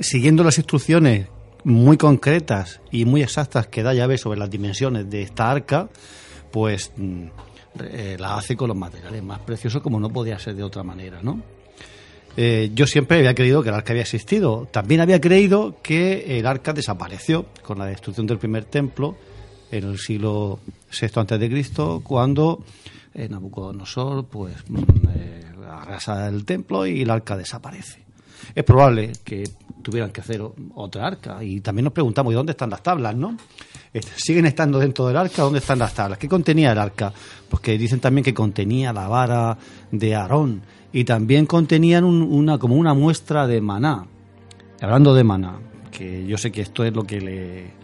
siguiendo las instrucciones muy concretas y muy exactas que da llave sobre las dimensiones de esta arca, pues mm, eh, la hace con los materiales más preciosos como no podía ser de otra manera, ¿no? Eh, yo siempre había creído que el arca había existido. También había creído que el arca desapareció con la destrucción del primer templo en el siglo VI Cristo, cuando eh, Nabucodonosor pues mm, eh, arrasa el templo y el arca desaparece. Es probable que tuvieran que hacer otra arca y también nos preguntamos ¿y dónde están las tablas, no? ¿Siguen estando dentro del arca? ¿Dónde están las tablas? ¿Qué contenía el arca? Pues que dicen también que contenía la vara de Aarón y también contenían una como una muestra de maná. Hablando de maná, que yo sé que esto es lo que le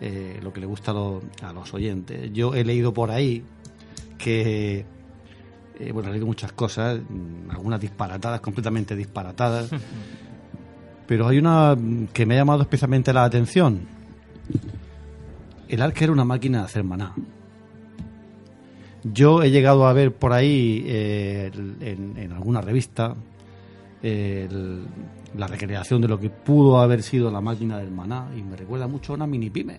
eh, lo que le gusta a los, oyentes. Yo he leído por ahí que eh, bueno, he leído muchas cosas, mm, algunas disparatadas, completamente disparatadas, pero hay una que me ha llamado especialmente la atención. El arca era una máquina de hacer maná. Yo he llegado a ver por ahí eh, en, alguna revista la recreación de lo que pudo haber sido la máquina del maná y me recuerda mucho a una mini pyme.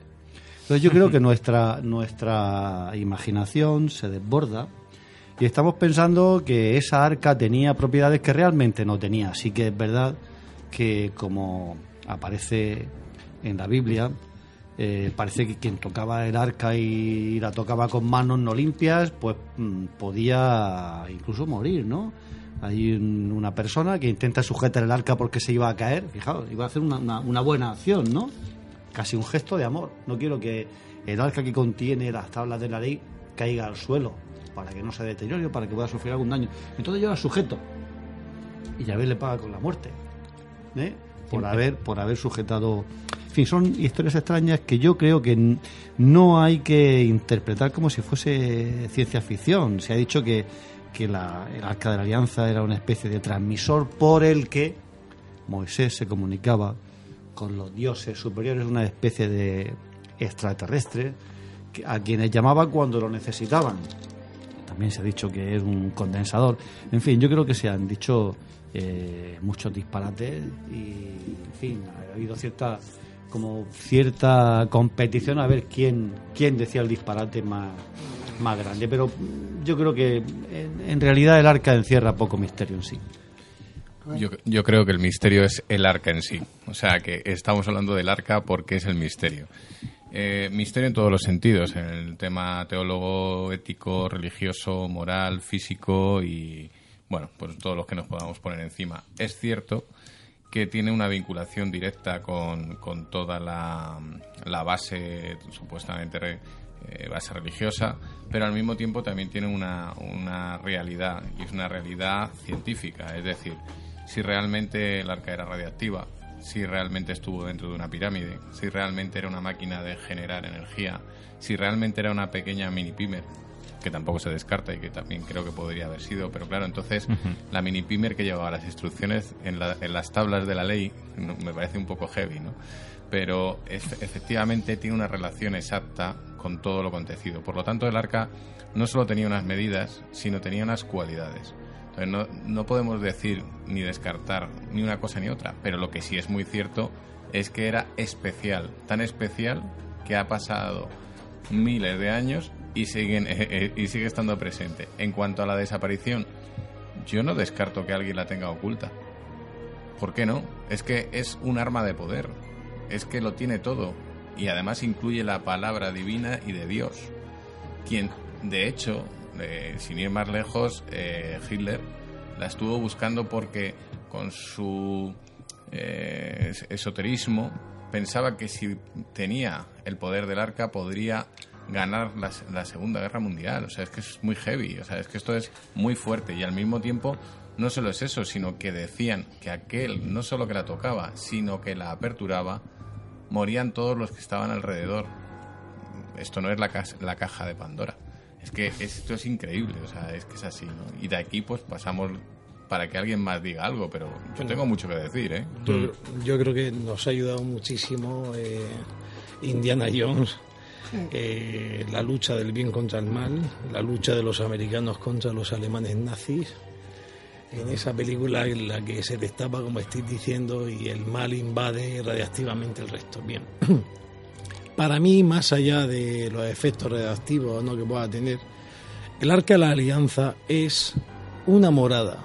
Entonces yo creo que nuestra, nuestra imaginación se desborda y estamos pensando que esa arca tenía propiedades que realmente no tenía. Así que es verdad que como aparece en la Biblia, eh, parece que quien tocaba el arca y la tocaba con manos no limpias, pues mm, podía incluso morir, ¿no? Hay una persona que intenta sujetar el arca porque se iba a caer, fijaos, iba a hacer una, una, buena acción, ¿no? Casi un gesto de amor. No quiero que el arca que contiene las tablas de la ley caiga al suelo para que no se deteriore o para que pueda sufrir algún daño. Entonces yo la sujeto y ya le paga con la muerte, ¿eh? Por haber, por haber sujetado en fin, son historias extrañas que yo creo que no hay que interpretar como si fuese ciencia ficción. Se ha dicho que, que la, el arca de la alianza era una especie de transmisor por el que Moisés se comunicaba con los dioses superiores, una especie de extraterrestre a quienes llamaba cuando lo necesitaban. También se ha dicho que es un condensador. En fin, yo creo que se han dicho eh, muchos disparates y, en fin, ha habido cierta como cierta competición a ver quién, quién decía el disparate más, más grande. Pero yo creo que en, realidad el arca encierra poco misterio en sí. Yo, yo, creo que el misterio es el arca en sí. O sea, que estamos hablando del arca porque es el misterio. Eh, misterio en todos los sentidos, en el tema teólogo, ético, religioso, moral, físico y, bueno, pues todos los que nos podamos poner encima. Es cierto que tiene una vinculación directa con, con toda la, la, base, supuestamente eh, base religiosa, pero al mismo tiempo también tiene una, una realidad, y es una realidad científica, es decir, si realmente el arca era radiactiva, si realmente estuvo dentro de una pirámide, si realmente era una máquina de generar energía, si realmente era una pequeña mini pimer que tampoco se descarta y que también creo que podría haber sido, pero claro, entonces la mini pimer que llevaba las instrucciones en, las tablas de la ley me parece un poco heavy, ¿no? Pero efectivamente tiene una relación exacta con todo lo acontecido. Por lo tanto, el arca no solo tenía unas medidas, sino tenía unas cualidades. Entonces, no, no podemos decir ni descartar ni una cosa ni otra, pero lo que sí es muy cierto es que era especial, tan especial que ha pasado miles de años y, siguen, eh, eh, y sigue estando presente. En cuanto a la desaparición, yo no descarto que alguien la tenga oculta. ¿Por qué no? Es que es un arma de poder. Es que lo tiene todo. Y además incluye la palabra divina y de Dios. Quien, de hecho, eh, sin ir más lejos, Hitler la estuvo buscando porque con su esoterismo pensaba que si tenía el poder del arca podría ganar la, Segunda Guerra Mundial. O sea, es que es muy heavy. O sea, es que esto es muy fuerte. Y al mismo tiempo, no solo es eso, sino que decían que aquel no solo que la tocaba, sino que la aperturaba, morían todos los que estaban alrededor. Esto no es la, la caja de Pandora. Es que esto es increíble. O sea, es que es así. ¿no? Y de aquí, pues pasamos para que alguien más diga algo, pero yo tengo mucho que decir, ¿eh? Yo, creo que nos ha ayudado muchísimo eh, Indiana Jones eh, la lucha del bien contra el mal, la lucha de los americanos contra los alemanes nazis. En esa película en la que se destapa, como estoy diciendo, y el mal invade radiactivamente el resto. Bien. Para mí, más allá de los efectos radiactivos ¿no? que pueda tener, el arca de la alianza es una morada.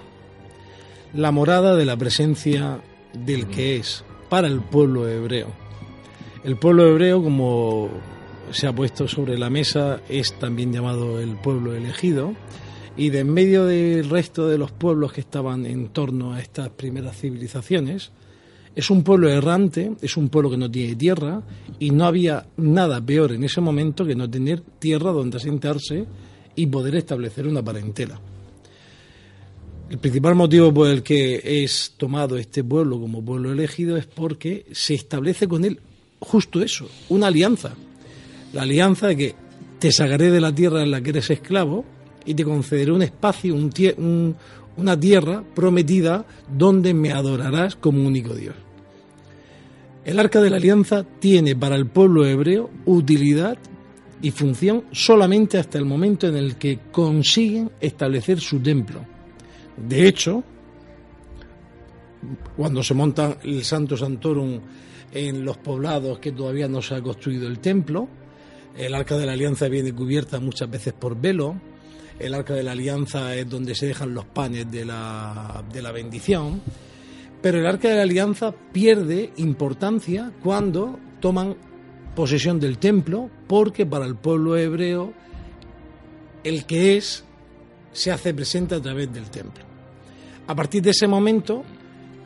La morada de la presencia del que es para el pueblo hebreo. El pueblo hebreo, como se ha puesto sobre la mesa es también llamado el pueblo elegido y de en medio del resto de los pueblos que estaban en torno a estas primeras civilizaciones, es un pueblo errante, es un pueblo que no tiene tierra y no había nada peor en ese momento que no tener tierra donde asentarse y poder establecer una parentela. El principal motivo por el que es tomado este pueblo como pueblo elegido es porque se establece con él justo eso, una alianza. La alianza de que te sacaré de la tierra en la que eres esclavo y te concederé un espacio, una tierra prometida donde me adorarás como único Dios. El arca de la alianza tiene para el pueblo hebreo utilidad y función solamente hasta el momento en el que consiguen establecer su templo. De hecho, cuando se monta el Santo Santorum en los poblados que todavía no se ha construido el templo, el arca de la alianza viene cubierta muchas veces por velo, el arca de la alianza es donde se dejan los panes de la, de la bendición, pero el arca de la alianza pierde importancia cuando toman posesión del templo, porque para el pueblo hebreo el que es se hace presente a través del templo. A partir de ese momento,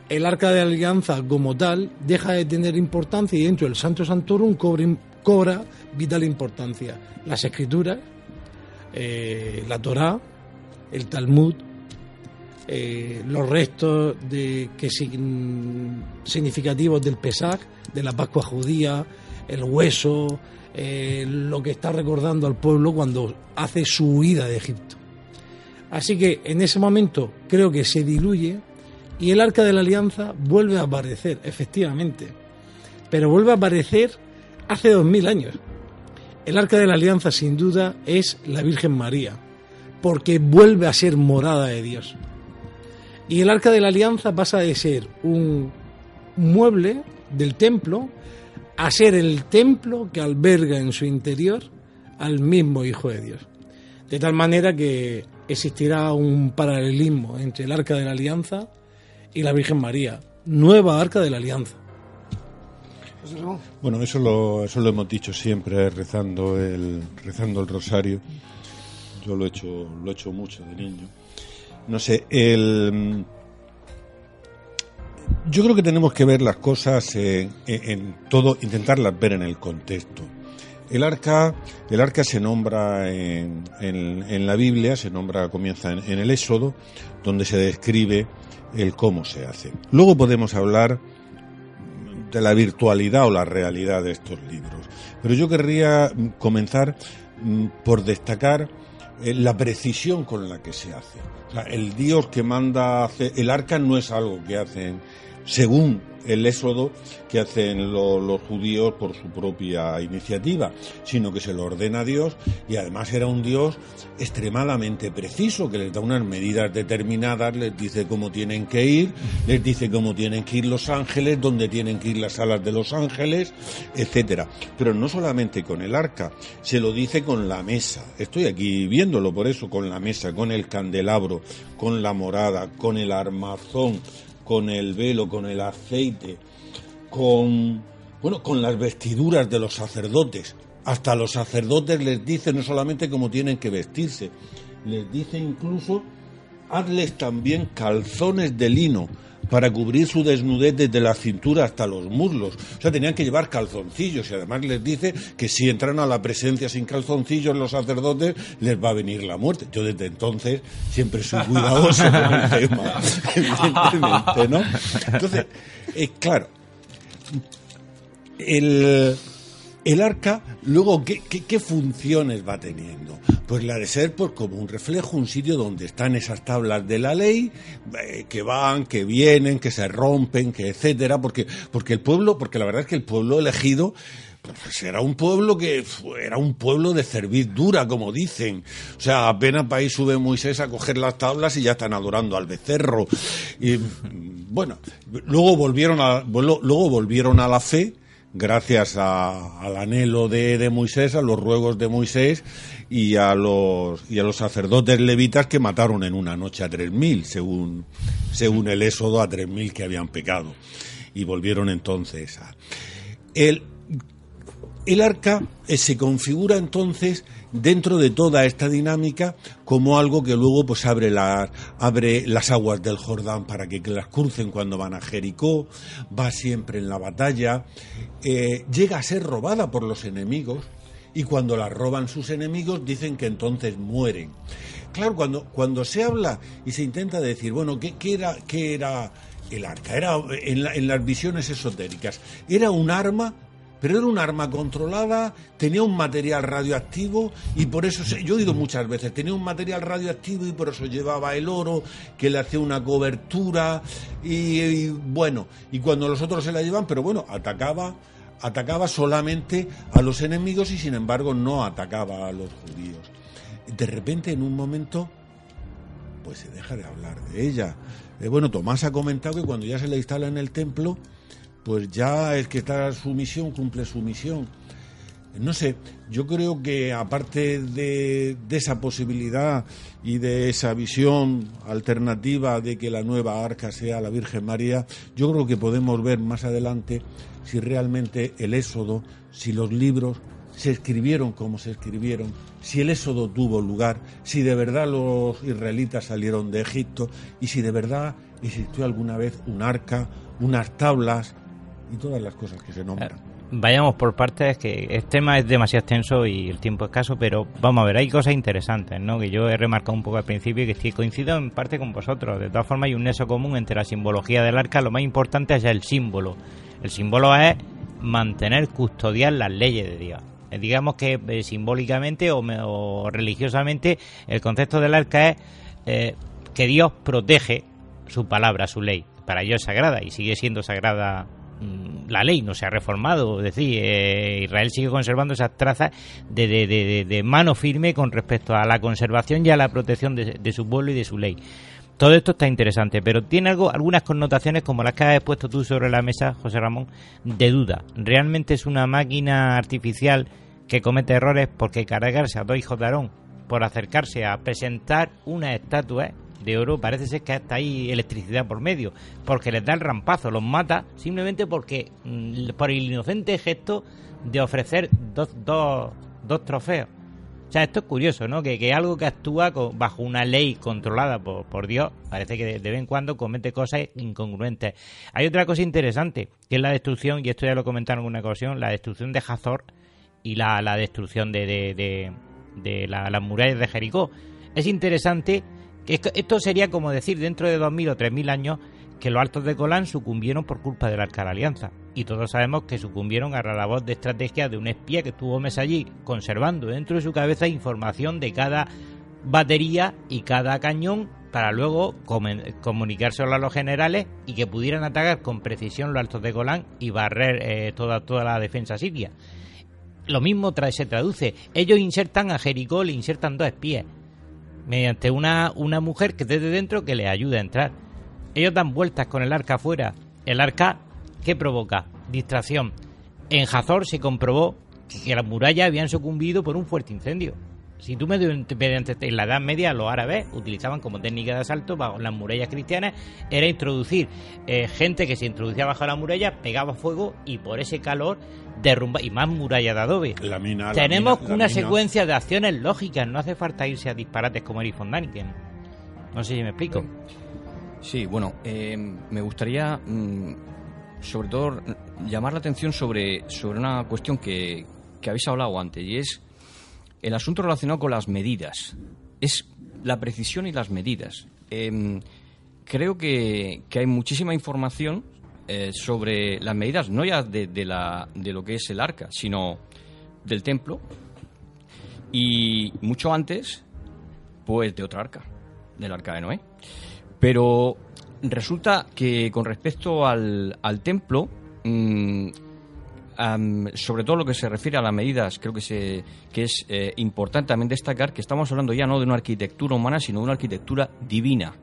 el arca de alianza como tal deja de tener importancia y dentro del Santo Santorum cobra, vital importancia. Las escrituras, eh, la Torá, el Talmud, eh, los restos de, que significativos del Pesach, de la Pascua judía, el hueso, eh, lo que está recordando al pueblo cuando hace su huida de Egipto. Así que en ese momento creo que se diluye y el arca de la alianza vuelve a aparecer, efectivamente, pero vuelve a aparecer hace dos mil años. El arca de la alianza sin duda es la Virgen María, porque vuelve a ser morada de Dios. Y el arca de la alianza pasa de ser un mueble del templo a ser el templo que alberga en su interior al mismo Hijo de Dios. De tal manera que existirá un paralelismo entre el Arca de la Alianza y la Virgen María, nueva Arca de la Alianza. Bueno, eso lo, eso lo hemos dicho siempre rezando el, rezando el rosario. Yo lo he hecho, lo he hecho mucho de niño. No sé, el, yo creo que tenemos que ver las cosas en, en todo, intentarlas ver en el contexto. El arca, el arca se nombra en, en, la Biblia, se nombra, comienza en, el Éxodo, donde se describe el cómo se hace. Luego podemos hablar de la virtualidad o la realidad de estos libros. Pero yo querría comenzar mm, por destacar eh, la precisión con la que se hace. el Dios que manda el arca no es algo que hacen según el éxodo que hacen los judíos por su propia iniciativa, sino que se lo ordena Dios y además era un Dios extremadamente preciso, que les da unas medidas determinadas, les dice cómo tienen que ir, les dice cómo tienen que ir los ángeles, dónde tienen que ir las alas de los ángeles, etcétera. Pero no solamente con el arca, se lo dice con la mesa. Estoy aquí viéndolo por eso, con la mesa, con el candelabro, con la morada, con el armazón, con el velo, con el aceite, con bueno, con las vestiduras de los sacerdotes. Hasta los sacerdotes les dice no solamente cómo tienen que vestirse, les dice incluso hazles también calzones de lino para cubrir su desnudez desde la cintura hasta los muslos. O sea, tenían que llevar calzoncillos y además les dice que si entran a la presencia sin calzoncillos los sacerdotes les va a venir la muerte. Yo desde entonces siempre soy cuidadoso con el tema, evidentemente, ¿no? Entonces, eh, claro, el el arca, luego, ¿qué, funciones va teniendo? Pues la de ser pues, como un reflejo, un sitio donde están esas tablas de la ley, eh, que van, que vienen, que se rompen, que etcétera, porque, porque el pueblo, porque la verdad es que el pueblo elegido, pues era un pueblo que era un pueblo de cerviz dura, como dicen. O sea, apenas para ahí sube Moisés a coger las tablas y ya están adorando al becerro. Y bueno, luego volvieron a, luego volvieron a la fe gracias al anhelo de, Moisés, a los ruegos de Moisés y a los, y a los sacerdotes levitas que mataron en una noche a tres mil, según, según el éxodo, a tres mil que habían pecado. Y volvieron entonces a. El, el arca eh, se configura entonces dentro de toda esta dinámica como algo que luego pues abre, abre las aguas del Jordán para que, las crucen cuando van a Jericó, va siempre en la batalla, eh, llega a ser robada por los enemigos y cuando la roban sus enemigos dicen que entonces mueren. Claro, cuando, cuando se habla y se intenta decir, bueno, ¿qué, era, qué era el arca? Era en las visiones esotéricas, era un arma pero era un arma controlada, tenía un material radioactivo y por eso, yo he oído muchas veces, tenía un material radioactivo y por eso llevaba el oro, que le hacía una cobertura y, bueno, y cuando los otros se la llevan, pero bueno, atacaba atacaba solamente a los enemigos y sin embargo no atacaba a los judíos. De repente, en un momento, pues se deja de hablar de ella. Eh, bueno, Tomás ha comentado que cuando ya se la instala en el templo, pues ya es que está su misión, cumple su misión. No sé, yo creo que aparte de, esa posibilidad y de esa visión alternativa de que la nueva arca sea la Virgen María, yo creo que podemos ver más adelante si realmente el éxodo, si los libros se escribieron como se escribieron, si el éxodo tuvo lugar, si de verdad los israelitas salieron de Egipto y si de verdad existió alguna vez un arca, unas tablas, y todas las cosas que se nombran. Eh, vayamos por partes, que el tema es demasiado extenso y el tiempo escaso, pero vamos a ver, hay cosas interesantes, ¿no? Que yo he remarcado un poco al principio y que coincido en parte con vosotros. De todas formas, hay un nexo común entre la simbología del arca, lo más importante es el símbolo. El símbolo es mantener, custodiar las leyes de Dios. Eh, digamos que eh, simbólicamente o, religiosamente, el concepto del arca es que Dios protege su palabra, su ley. Para ellos es sagrada y sigue siendo sagrada la ley no se ha reformado, es decir, eh, Israel sigue conservando esas trazas de, mano firme con respecto a la conservación y a la protección de, su pueblo y de su ley. Todo esto está interesante, pero tiene algo, algunas connotaciones como las que has puesto tú sobre la mesa, José Ramón, de duda. ¿Realmente es una máquina artificial que comete errores porque cargarse a dos hijos de Aarón por acercarse a presentar una estatua de oro parece ser que hasta ahí electricidad por medio, porque les da el rampazo, los mata simplemente porque mm, por el inocente gesto de ofrecer dos, dos, dos trofeos. O sea, esto es curioso, ¿no? Que, que algo que actúa bajo una ley controlada por, por Dios, parece que de, vez en cuando comete cosas incongruentes. Hay otra cosa interesante, que es la destrucción, y esto ya lo comentaron en una ocasión, la destrucción de Hazor y la, la destrucción de, de, de, las murallas de Jericó. Es interesante esto sería como decir dentro de 2.000 o 3.000 años que los altos de Colán sucumbieron por culpa de la Alianza. Y todos sabemos que sucumbieron a la voz de estrategia de un espía que estuvo mes allí conservando dentro de su cabeza información de cada batería y cada cañón para luego comunicárselo a los generales y que pudieran atacar con precisión los altos de Golán y barrer eh, toda, toda la defensa siria. Lo mismo se traduce. Ellos insertan a Jericó, le insertan dos espías mediante una, una mujer que desde dentro que le ayude a entrar. Ellos dan vueltas con el arca afuera. El arca, ¿qué provoca? Distracción. En Hazor se comprobó que las murallas habían sucumbido por un fuerte incendio. Si tú mediante, en la Edad Media los árabes utilizaban como técnica de asalto bajo las murallas cristianas era introducir eh, gente que se introducía bajo la muralla, pegaba fuego y por ese calor derrumba y más muralla de adobe. Tenemos una secuencia de acciones lógicas, no hace falta irse a disparates como Eric von Daniken. No sé si me explico. Sí, bueno, eh, me gustaría mm, sobre todo llamar la atención sobre, sobre una cuestión que, que habéis hablado antes y es el asunto relacionado con las medidas. Es la precisión y las medidas. Em, creo que, hay muchísima información eh, sobre las medidas, no ya de, la, de lo que es el arca, sino del templo y mucho antes, pues de otra arca, del arca de Noé. Pero resulta que con respecto al, al templo, sobre todo lo que se refiere a las medidas, creo que es eh, importante también destacar que estamos hablando ya no de una arquitectura humana, sino de una arquitectura divina,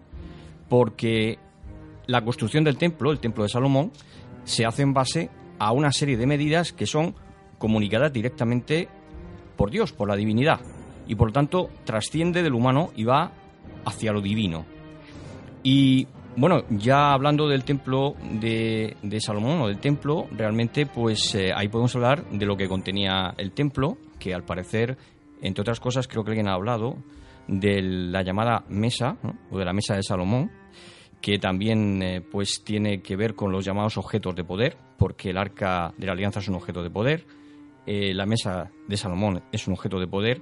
porque la construcción del templo, el templo de Salomón, se hace en base a una serie de medidas que son comunicadas directamente por Dios, por la divinidad, y por lo tanto trasciende del humano y va hacia lo divino. Y bueno, ya hablando del templo de, Salomón o del templo, realmente pues eh, ahí podemos hablar de lo que contenía el templo, que al parecer, entre otras cosas, creo que alguien ha hablado de la llamada mesa o de la mesa de Salomón, que también eh, pues tiene que ver con los llamados objetos de poder, porque el arca de la alianza es un objeto de poder, eh, la mesa de Salomón es un objeto de poder,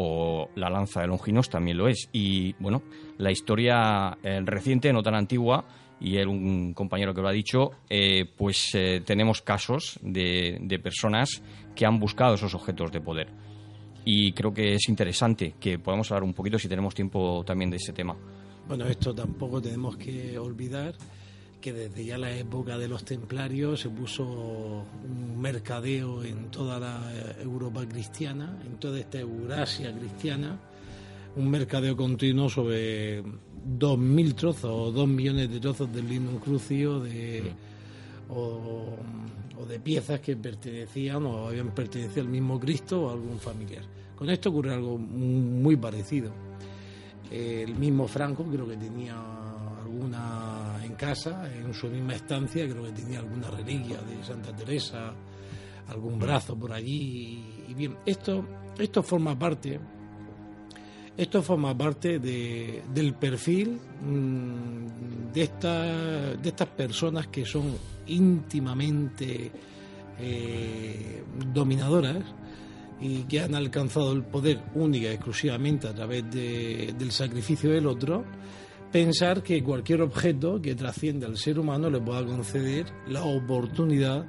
o la lanza de Longinos también lo es. Y bueno, la historia eh, reciente, no tan antigua, y él, un compañero que lo ha dicho, eh, pues eh, tenemos casos de, de, personas que han buscado esos objetos de poder. Y creo que es interesante que podamos hablar un poquito, si tenemos tiempo, también de ese tema. Bueno, esto tampoco tenemos que olvidar que desde ya la época de los templarios se puso un mercadeo en toda la Europa cristiana, en toda esta Eurasia cristiana, un mercadeo continuo sobre dos mil trozos o dos millones de trozos del lino crucio de, o, de piezas que pertenecían o habían pertenecido al mismo Cristo o a algún familiar. Con esto ocurre algo muy parecido. El mismo Franco creo que tenía alguna casa, en su misma estancia, creo que tenía alguna reliquia de Santa Teresa, algún brazo por allí. Y, bien, esto, esto forma parte, esto forma parte de, del perfil mm, de, esta, de estas personas que son íntimamente eh, dominadoras y que han alcanzado el poder única y exclusivamente a través del sacrificio del otro pensar que cualquier objeto que trascienda al ser humano le pueda conceder la oportunidad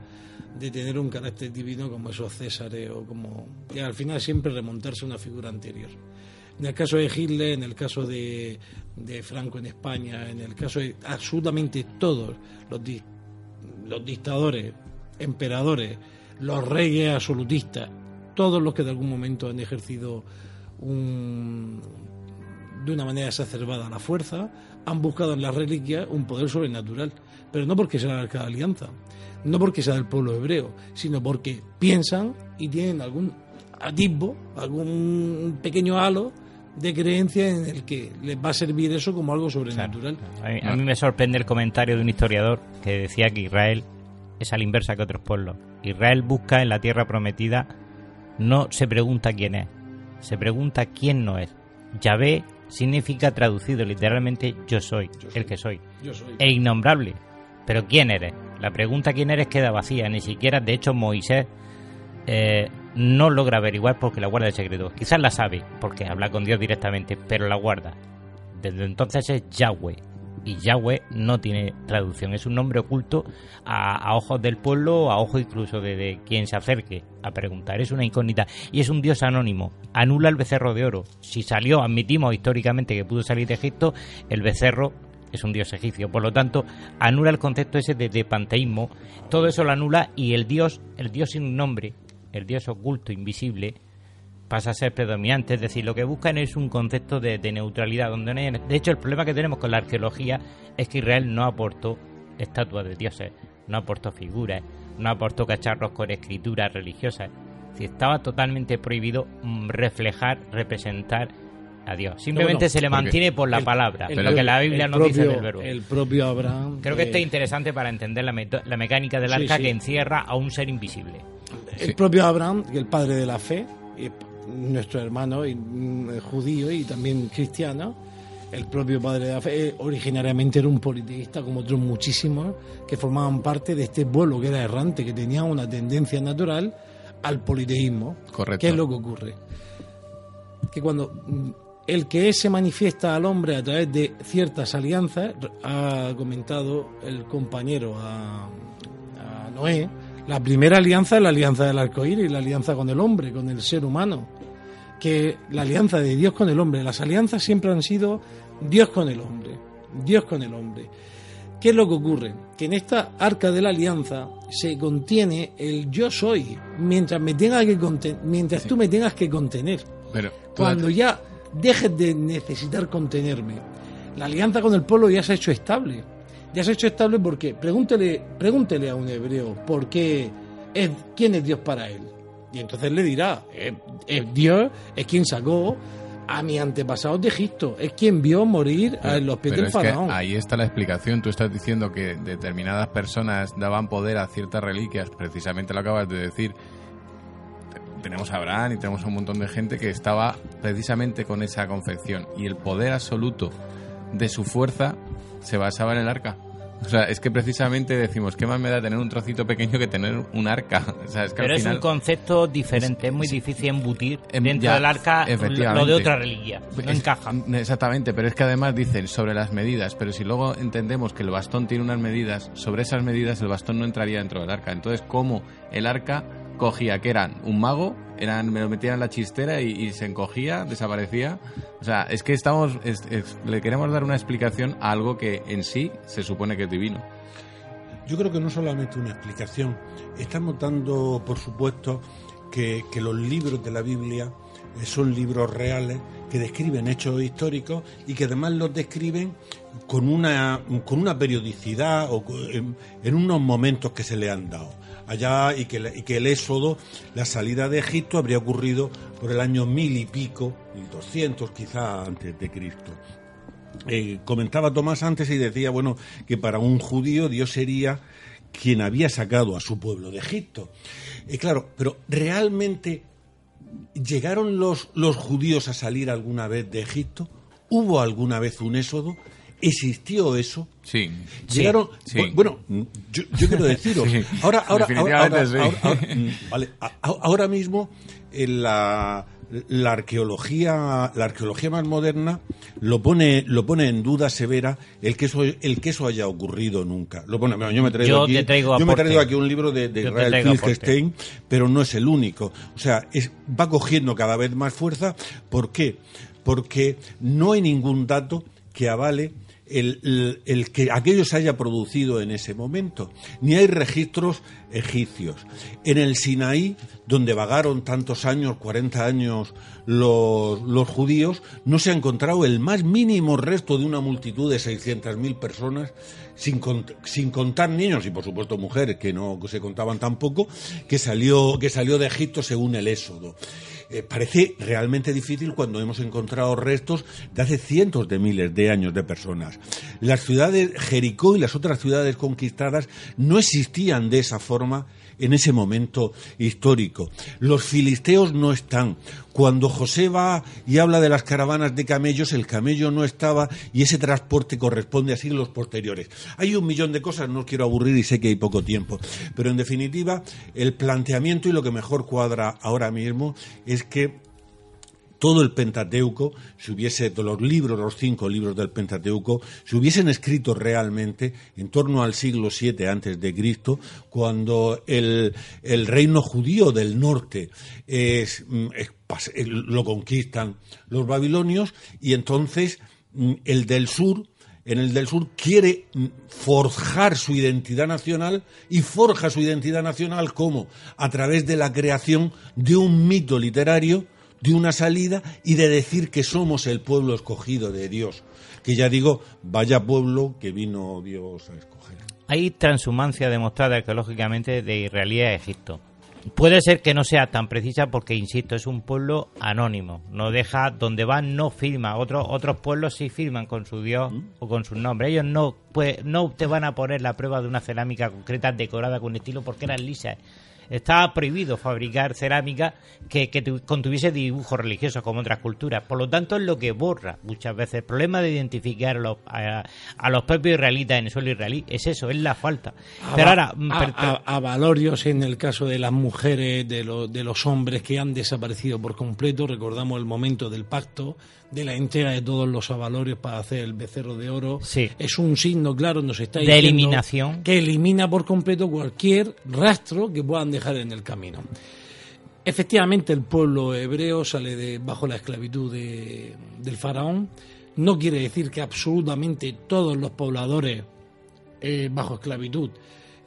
de tener un carácter divino como esos Césares o como y al final siempre remontarse a una figura anterior. En el caso de Hitler, en el caso de, Franco en España, en el caso de absolutamente todos los, los dictadores, emperadores, los reyes absolutistas, todos los que de algún momento han ejercido un, de una manera exacerbada la fuerza, han buscado en las reliquias un poder sobrenatural, pero no porque sea la Arca de Alianza, no porque sea del pueblo hebreo, sino porque piensan y tienen algún atisbo, algún pequeño halo de creencia en el que les va a servir eso como algo sobrenatural. A, mí, me sorprende el comentario de un historiador que decía que Israel es a la inversa que otros pueblos. Israel busca en la tierra prometida, no se pregunta quién es, se pregunta quién no es. Yahvé significa traducido literalmente yo soy, el que soy. E innombrable. Pero ¿quién eres? La pregunta quién eres queda vacía. Ni siquiera, de hecho, Moisés eh, no logra averiguar porque la guarda el secreto. Quizás la sabe porque habla con Dios directamente, pero la guarda. Desde entonces es Yahweh, y Yahweh no tiene traducción, es un nombre oculto a, ojos del pueblo, a ojos incluso de, quien se acerque a preguntar, es una incógnita y es un dios anónimo, anula el becerro de oro. Si salió, admitimos históricamente que pudo salir de Egipto, el becerro es un dios egipcio, por lo tanto anula el concepto ese de, de panteísmo, todo eso lo anula y el dios, el dios sin nombre, el dios oculto, invisible, pasa a ser predominante. Es decir, lo que buscan es un concepto de, neutralidad. donde De hecho, el problema que tenemos con la arqueología es que Israel no aportó estatuas de dioses, no aportó figuras, no aportó cacharros con escrituras religiosas. Si estaba totalmente prohibido mm, reflejar, representar a Dios. Simplemente se le mantiene por la palabra, lo que la Biblia no dice del verbo. El propio Abraham. Creo que esto es interesante para entender la, la mecánica del arca que encierra a un ser invisible. El propio Abraham, el padre de la fe, nuestro hermano mm, judío y también cristiano, el propio padre de la fe, eh, originariamente era un politeísta como otros muchísimos que formaban parte de este pueblo que era errante, que tenía una tendencia natural al politeísmo. Correcto. ¿Qué es lo que ocurre? Que cuando mm, el que se manifiesta al hombre a través de ciertas alianzas, ha comentado el compañero a, a Noé, la primera alianza es la alianza del arcoíris, la alianza con el hombre, con el ser humano. Que la alianza de Dios con el hombre, las alianzas siempre han sido Dios con el hombre, Dios con el hombre. ¿Qué es lo que ocurre? Que en esta arca de la alianza se contiene el yo soy, mientras me tenga que mientras tú me tengas que contener. Pero, Cuando ya dejes de necesitar contenerme, la alianza con el pueblo ya se ha hecho estable ya se ha hecho estable porque pregúntele, pregúntele a un hebreo por qué es, quién es Dios para él. Y entonces le dirá, es, Dios es quien sacó a mis antepasados de Egipto. Es quien vio morir a los pies del faraón. ahí está la explicación. Tú estás diciendo que determinadas personas daban poder a ciertas reliquias. Precisamente lo acabas de decir. Tenemos a Abraham y tenemos un montón de gente que estaba precisamente con esa confección. Y el poder absoluto de su fuerza se basaba en el arca. O sea, es que precisamente decimos, ¿qué más me da tener un trocito pequeño que tener un arca? Pero es un concepto diferente, es, muy difícil embutir dentro del arca lo de otra reliquia, no encaja. Exactamente, pero es que además dicen sobre las medidas, pero si luego entendemos que el bastón tiene unas medidas, sobre esas medidas el bastón no entraría dentro del arca. Entonces, ¿cómo el arca cogía que eran un mago, eran, me lo metían en la chistera y, se encogía, desaparecía. O sea, es que estamos, le queremos dar una explicación a algo que en sí se supone que es divino. Yo creo que no solamente una explicación, estamos dando por supuesto que, los libros de la Biblia eh, son libros reales que describen hechos históricos y que además los describen con una, con una periodicidad o en unos momentos que se le han dado allá y que, el éxodo, la salida de Egipto habría ocurrido por el año mil y pico, mil doscientos quizá antes de Cristo. Eh, comentaba Tomás antes y decía, bueno, que para un judío Dios sería quien había sacado a su pueblo de Egipto. Eh, claro, pero realmente llegaron los, los judíos a salir alguna vez de Egipto. ¿Hubo alguna vez un éxodo? ¿Existió eso? Sí. Llegaron. Bueno, yo, quiero deciros. Ahora, ahora, ahora, mismo en la, la arqueología, la arqueología más moderna lo pone, lo pone en duda severa el que eso, el que eso haya ocurrido nunca. Lo pone, yo me traigo aquí, yo me traigo aquí un libro de, de Israel Filkestein, pero no es el único. O sea, es, va cogiendo cada vez más fuerza. ¿Por qué? Porque no hay ningún dato que avale el, que aquello se haya producido en ese momento, ni hay registros egipcios. En el Sinaí, donde vagaron tantos años, 40 años, los, los judíos, no se ha encontrado el más mínimo resto de una multitud de 600.000 personas, sin, sin, contar niños y por supuesto mujeres, que no se contaban tampoco, que salió, que salió de Egipto según el Éxodo. Eh, parece realmente difícil cuando hemos encontrado restos de hace cientos de miles de años de personas. Las ciudades Jericó y las otras ciudades conquistadas no existían de esa forma en ese momento histórico. Los filisteos no están. Cuando José va y habla de las caravanas de camellos, el camello no estaba y ese transporte corresponde a siglos posteriores. Hay un millón de cosas, no quiero aburrir y sé que hay poco tiempo, pero en definitiva el planteamiento y lo que mejor cuadra ahora mismo es que todo el Pentateuco, si hubiese, los libros, los cinco libros del Pentateuco, se hubiesen escrito realmente en torno al siglo VII antes de Cristo, cuando el, reino judío del norte mm, lo conquistan los babilonios y entonces mm, el del sur en el del sur quiere mm, forjar su identidad nacional y forja su identidad nacional como a través de la creación de un mito literario de una salida y de decir que somos el pueblo escogido de Dios. Que ya digo, vaya pueblo que vino Dios a escoger. Hay transhumancia demostrada arqueológicamente de Israelía a Egipto. Puede ser que no sea tan precisa porque, insisto, es un pueblo anónimo. No deja, donde van no firma. Otros, otros pueblos sí firman con su Dios ¿Mm? o con su nombre. Ellos no, pues, no te van a poner la prueba de una cerámica concreta decorada con estilo porque eran lisas estaba prohibido fabricar cerámica que, contuviese dibujos religiosos como otras culturas. Por lo tanto, es lo que borra muchas veces el problema de identificar a los, a, los propios israelitas en el suelo israelí. Es eso, es la falta. A, Pero ahora, a, valorios en el caso de las mujeres, de, de los hombres que han desaparecido por completo, recordamos el momento del pacto de la entrega de todos los avalorios para hacer el becerro de oro. Es un signo claro, nos está de eliminación. que elimina por completo cualquier rastro que puedan dejar en el camino. Efectivamente, el pueblo hebreo sale de, bajo la esclavitud del faraón. No quiere decir que absolutamente todos los pobladores eh, bajo esclavitud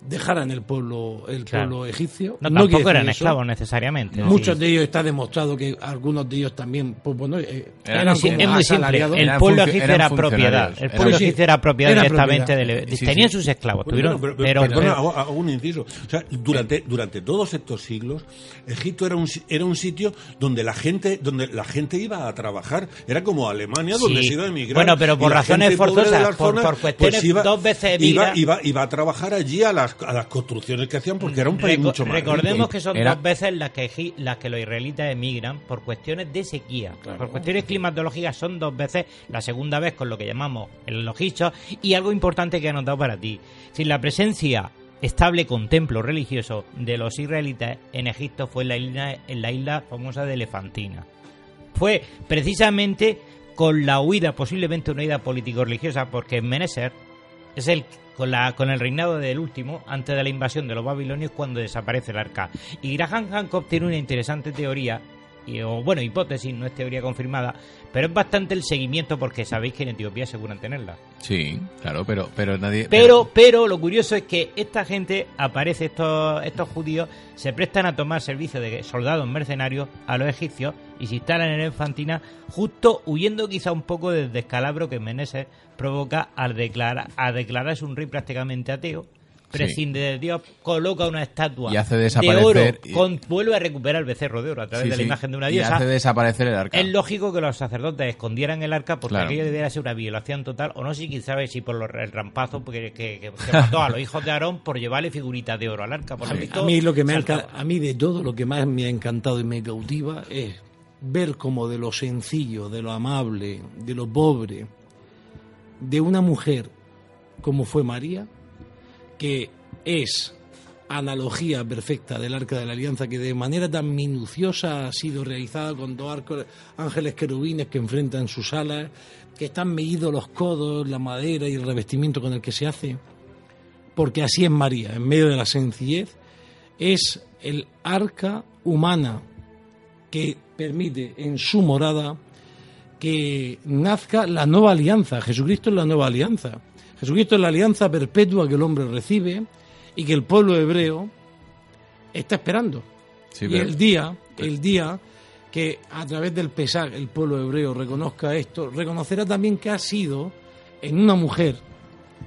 dejaran el pueblo el pueblo egipcio. No, tampoco eran esclavos necesariamente. Muchos de ellos está demostrado que algunos de ellos también, pues bueno, eh, eran, es muy simple. El pueblo egipcio era propiedad. El pueblo egipcio era propiedad directamente de tenían sus esclavos. tuvieron, pero, hago, un inciso. O sea, durante durante todos estos siglos, Egipto era un era un sitio donde la gente donde la gente iba a trabajar. Era como Alemania donde se iba a emigrar. Bueno, pero por razones forzosas, por, por, pues cuestiones dos veces iba, iba, iba a trabajar allí a las a las construcciones que hacían porque era un país mucho más Recordemos que son dos veces las que, las que los israelitas emigran por cuestiones de sequía. Por cuestiones climatológicas son dos veces, la segunda vez con lo que llamamos el logicho y algo importante que he anotado para ti. Sin la presencia estable con templo religioso de los israelitas en Egipto fue en la isla, en la isla famosa de Elefantina. Fue precisamente con la huida, posiblemente una huida político-religiosa, porque Meneser es el con, la, con el reinado del último, antes de la invasión de los babilonios, cuando desaparece el arca. Y Graham Hancock tiene una interesante teoría, y, o bueno, hipótesis, no es teoría confirmada, pero es bastante el seguimiento porque sabéis que en Etiopía aseguran tenerla. Sí, claro, pero, pero nadie... Pero, pero lo curioso es que esta gente, aparece, estos, estos judíos, se prestan a tomar servicio de soldados mercenarios a los egipcios y se instalan en Infantina, justo huyendo quizá un poco del descalabro que Meneses provoca al declarar, a declararse un rey prácticamente ateo prescinde de Dios, coloca una estatua y hace desaparecer, de oro, vuelve a recuperar el becerro de oro a través de la imagen de una diosa. Y hace desaparecer el arca. Es lógico que los sacerdotes escondieran el arca porque aquello debiera ser una violación total, o no sé quién sabe si por el rampazo que, que, mató a los hijos de Aarón por llevarle figuritas de oro al arca. Por a, mí, lo que me a mí de todo lo que más me ha encantado y me cautiva es ver como de lo sencillo, de lo amable, de lo pobre, de una mujer como fue María, que es analogía perfecta del arca de la alianza que de manera tan minuciosa ha sido realizada con dos arcos, ángeles querubines que enfrentan sus alas, que están medidos los codos, la madera y el revestimiento con el que se hace, porque así es María, en medio de la sencillez, es el arca humana que permite en su morada que nazca la nueva alianza. Jesucristo es la nueva alianza. Jesucristo es la alianza perpetua que el hombre recibe y que el pueblo hebreo está esperando. y el día, el día que a través del pesar el pueblo hebreo reconozca esto, reconocerá también que ha sido en una mujer,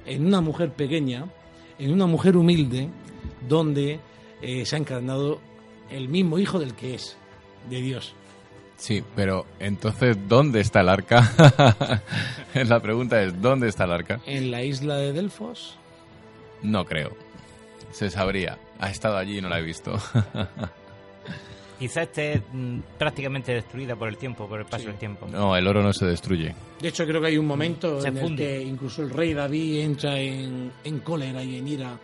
en una mujer pequeña, en una mujer humilde, donde eh, se ha encarnado el mismo hijo del que es, de Dios. Sí, pero entonces, ¿dónde está el arca? la pregunta es, ¿dónde está el arca? ¿En la isla de Delfos? No creo. Se sabría. Ha estado allí y no la he visto. Quizá esté mm, prácticamente destruida por el tiempo, por el paso del tiempo. No, el oro no se destruye. De hecho, creo que hay un momento en el que incluso el rey David entra en, cólera y en ira.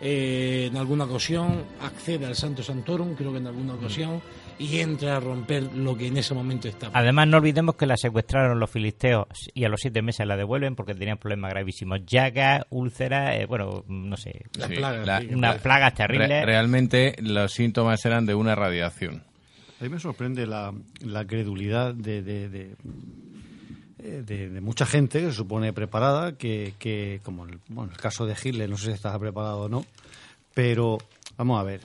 Eh, en alguna ocasión accede al Santo Santorum, creo que en alguna ocasión y entra a romper lo que en ese momento estaba. Además, no olvidemos que la secuestraron los filisteos y a los siete meses la devuelven porque tenían problemas gravísimos. Llagas, úlceras, eh, bueno, no sé. Las plagas. unas plagas terribles. realmente los síntomas eran de una radiación. A mí me sorprende la, la credulidad de, de, de mucha gente que se supone preparada, que, que como el, bueno, el caso de Hitler, no sé si estaba preparado o no, pero vamos a ver,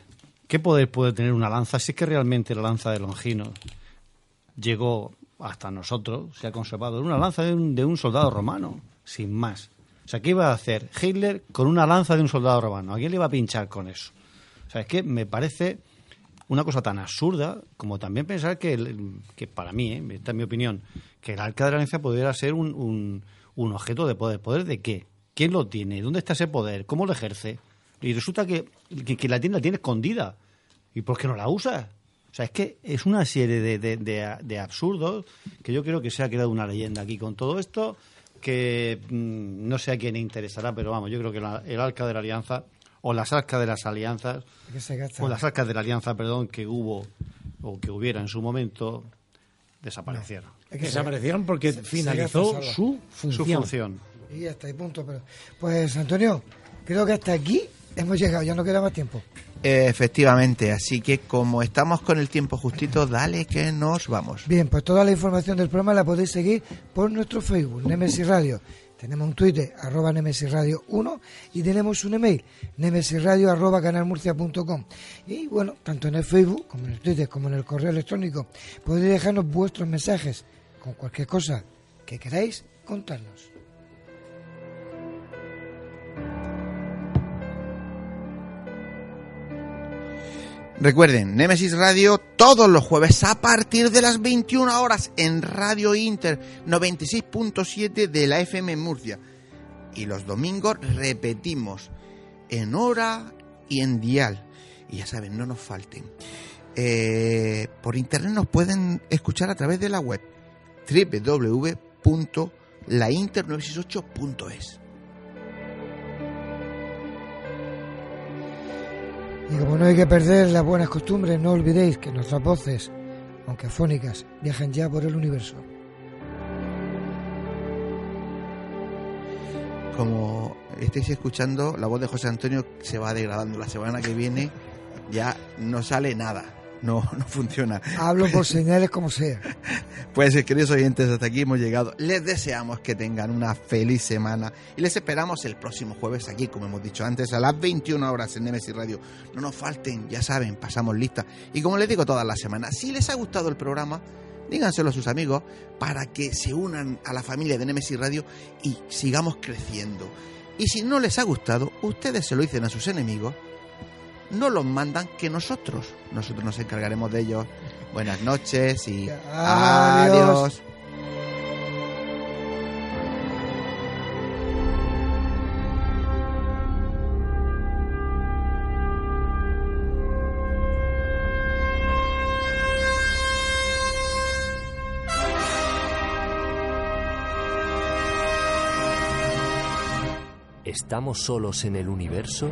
¿Qué poder puede tener una lanza si es que realmente la lanza de Longino llegó hasta nosotros, se ha conservado? Una lanza de un, de un soldado romano, sin más. O sea, ¿qué iba a hacer Hitler con una lanza de un soldado romano? ¿A quién le iba a pinchar con eso? O sea, es que me parece una cosa tan absurda como también pensar que, que para mí, ¿eh? esta es mi opinión, que el arca de la alianza pudiera ser un, un, un, objeto de poder. ¿Poder de qué? ¿Quién lo tiene? ¿Dónde está ese poder? ¿Cómo lo ejerce? Y resulta que, que, la tiene, la tiene escondida. ¿Y por qué no la usa? O sea, es que es una serie de, de, de, absurdos que yo creo que se ha quedado una leyenda aquí con todo esto, que mm, no sé a quién interesará, pero vamos, yo creo que el arca de la alianza, o las arcas de las alianzas, o las arcas de la alianza, perdón, que hubo o que hubiera en su momento, desaparecieron. Es que desaparecieron porque finalizó su función. Su función. Y hasta ahí punto. Pero... Pues Antonio, creo que hasta aquí hemos llegado, ya no queda más tiempo. Efectivamente, así que como estamos con el tiempo justito, dale que nos vamos. Bien, pues toda la información del programa la podéis seguir por nuestro Facebook, Nemesis Radio. Tenemos un Twitter, arroba Nemesis Radio 1, y tenemos un email, nemesisradio arroba canalmurcia.com. Y bueno, tanto en el Facebook, como en el Twitter, como en el correo electrónico, podéis dejarnos vuestros mensajes con cualquier cosa que queráis contarnos. Recuerden, Nemesis Radio todos los jueves a partir de las 21 horas en Radio Inter 96.7 de la FM Murcia. Y los domingos repetimos en hora y en dial. Y ya saben, no nos falten. Eh, por internet nos pueden escuchar a través de la web www.lainter968.es. Y como no hay que perder las buenas costumbres, no olvidéis que nuestras voces, aunque afónicas, viajan ya por el universo. Como estáis escuchando, la voz de José Antonio se va degradando. La semana que viene ya no sale nada no, no funciona. Hablo por señales como sea. Pues queridos oyentes, hasta aquí hemos llegado. Les deseamos que tengan una feliz semana y les esperamos el próximo jueves aquí, como hemos dicho antes, a las 21 horas en Nemesis Radio. No nos falten, ya saben, pasamos lista. Y como les digo todas las semanas, si les ha gustado el programa, díganselo a sus amigos para que se unan a la familia de Nemesis Radio y sigamos creciendo. Y si no les ha gustado, ustedes se lo dicen a sus enemigos no los mandan que nosotros. Nosotros nos encargaremos de ellos. Buenas noches y adiós. ¿Estamos solos en el universo?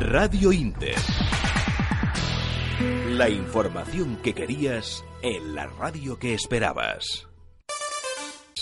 Radio Inter. La información que querías en la radio que esperabas.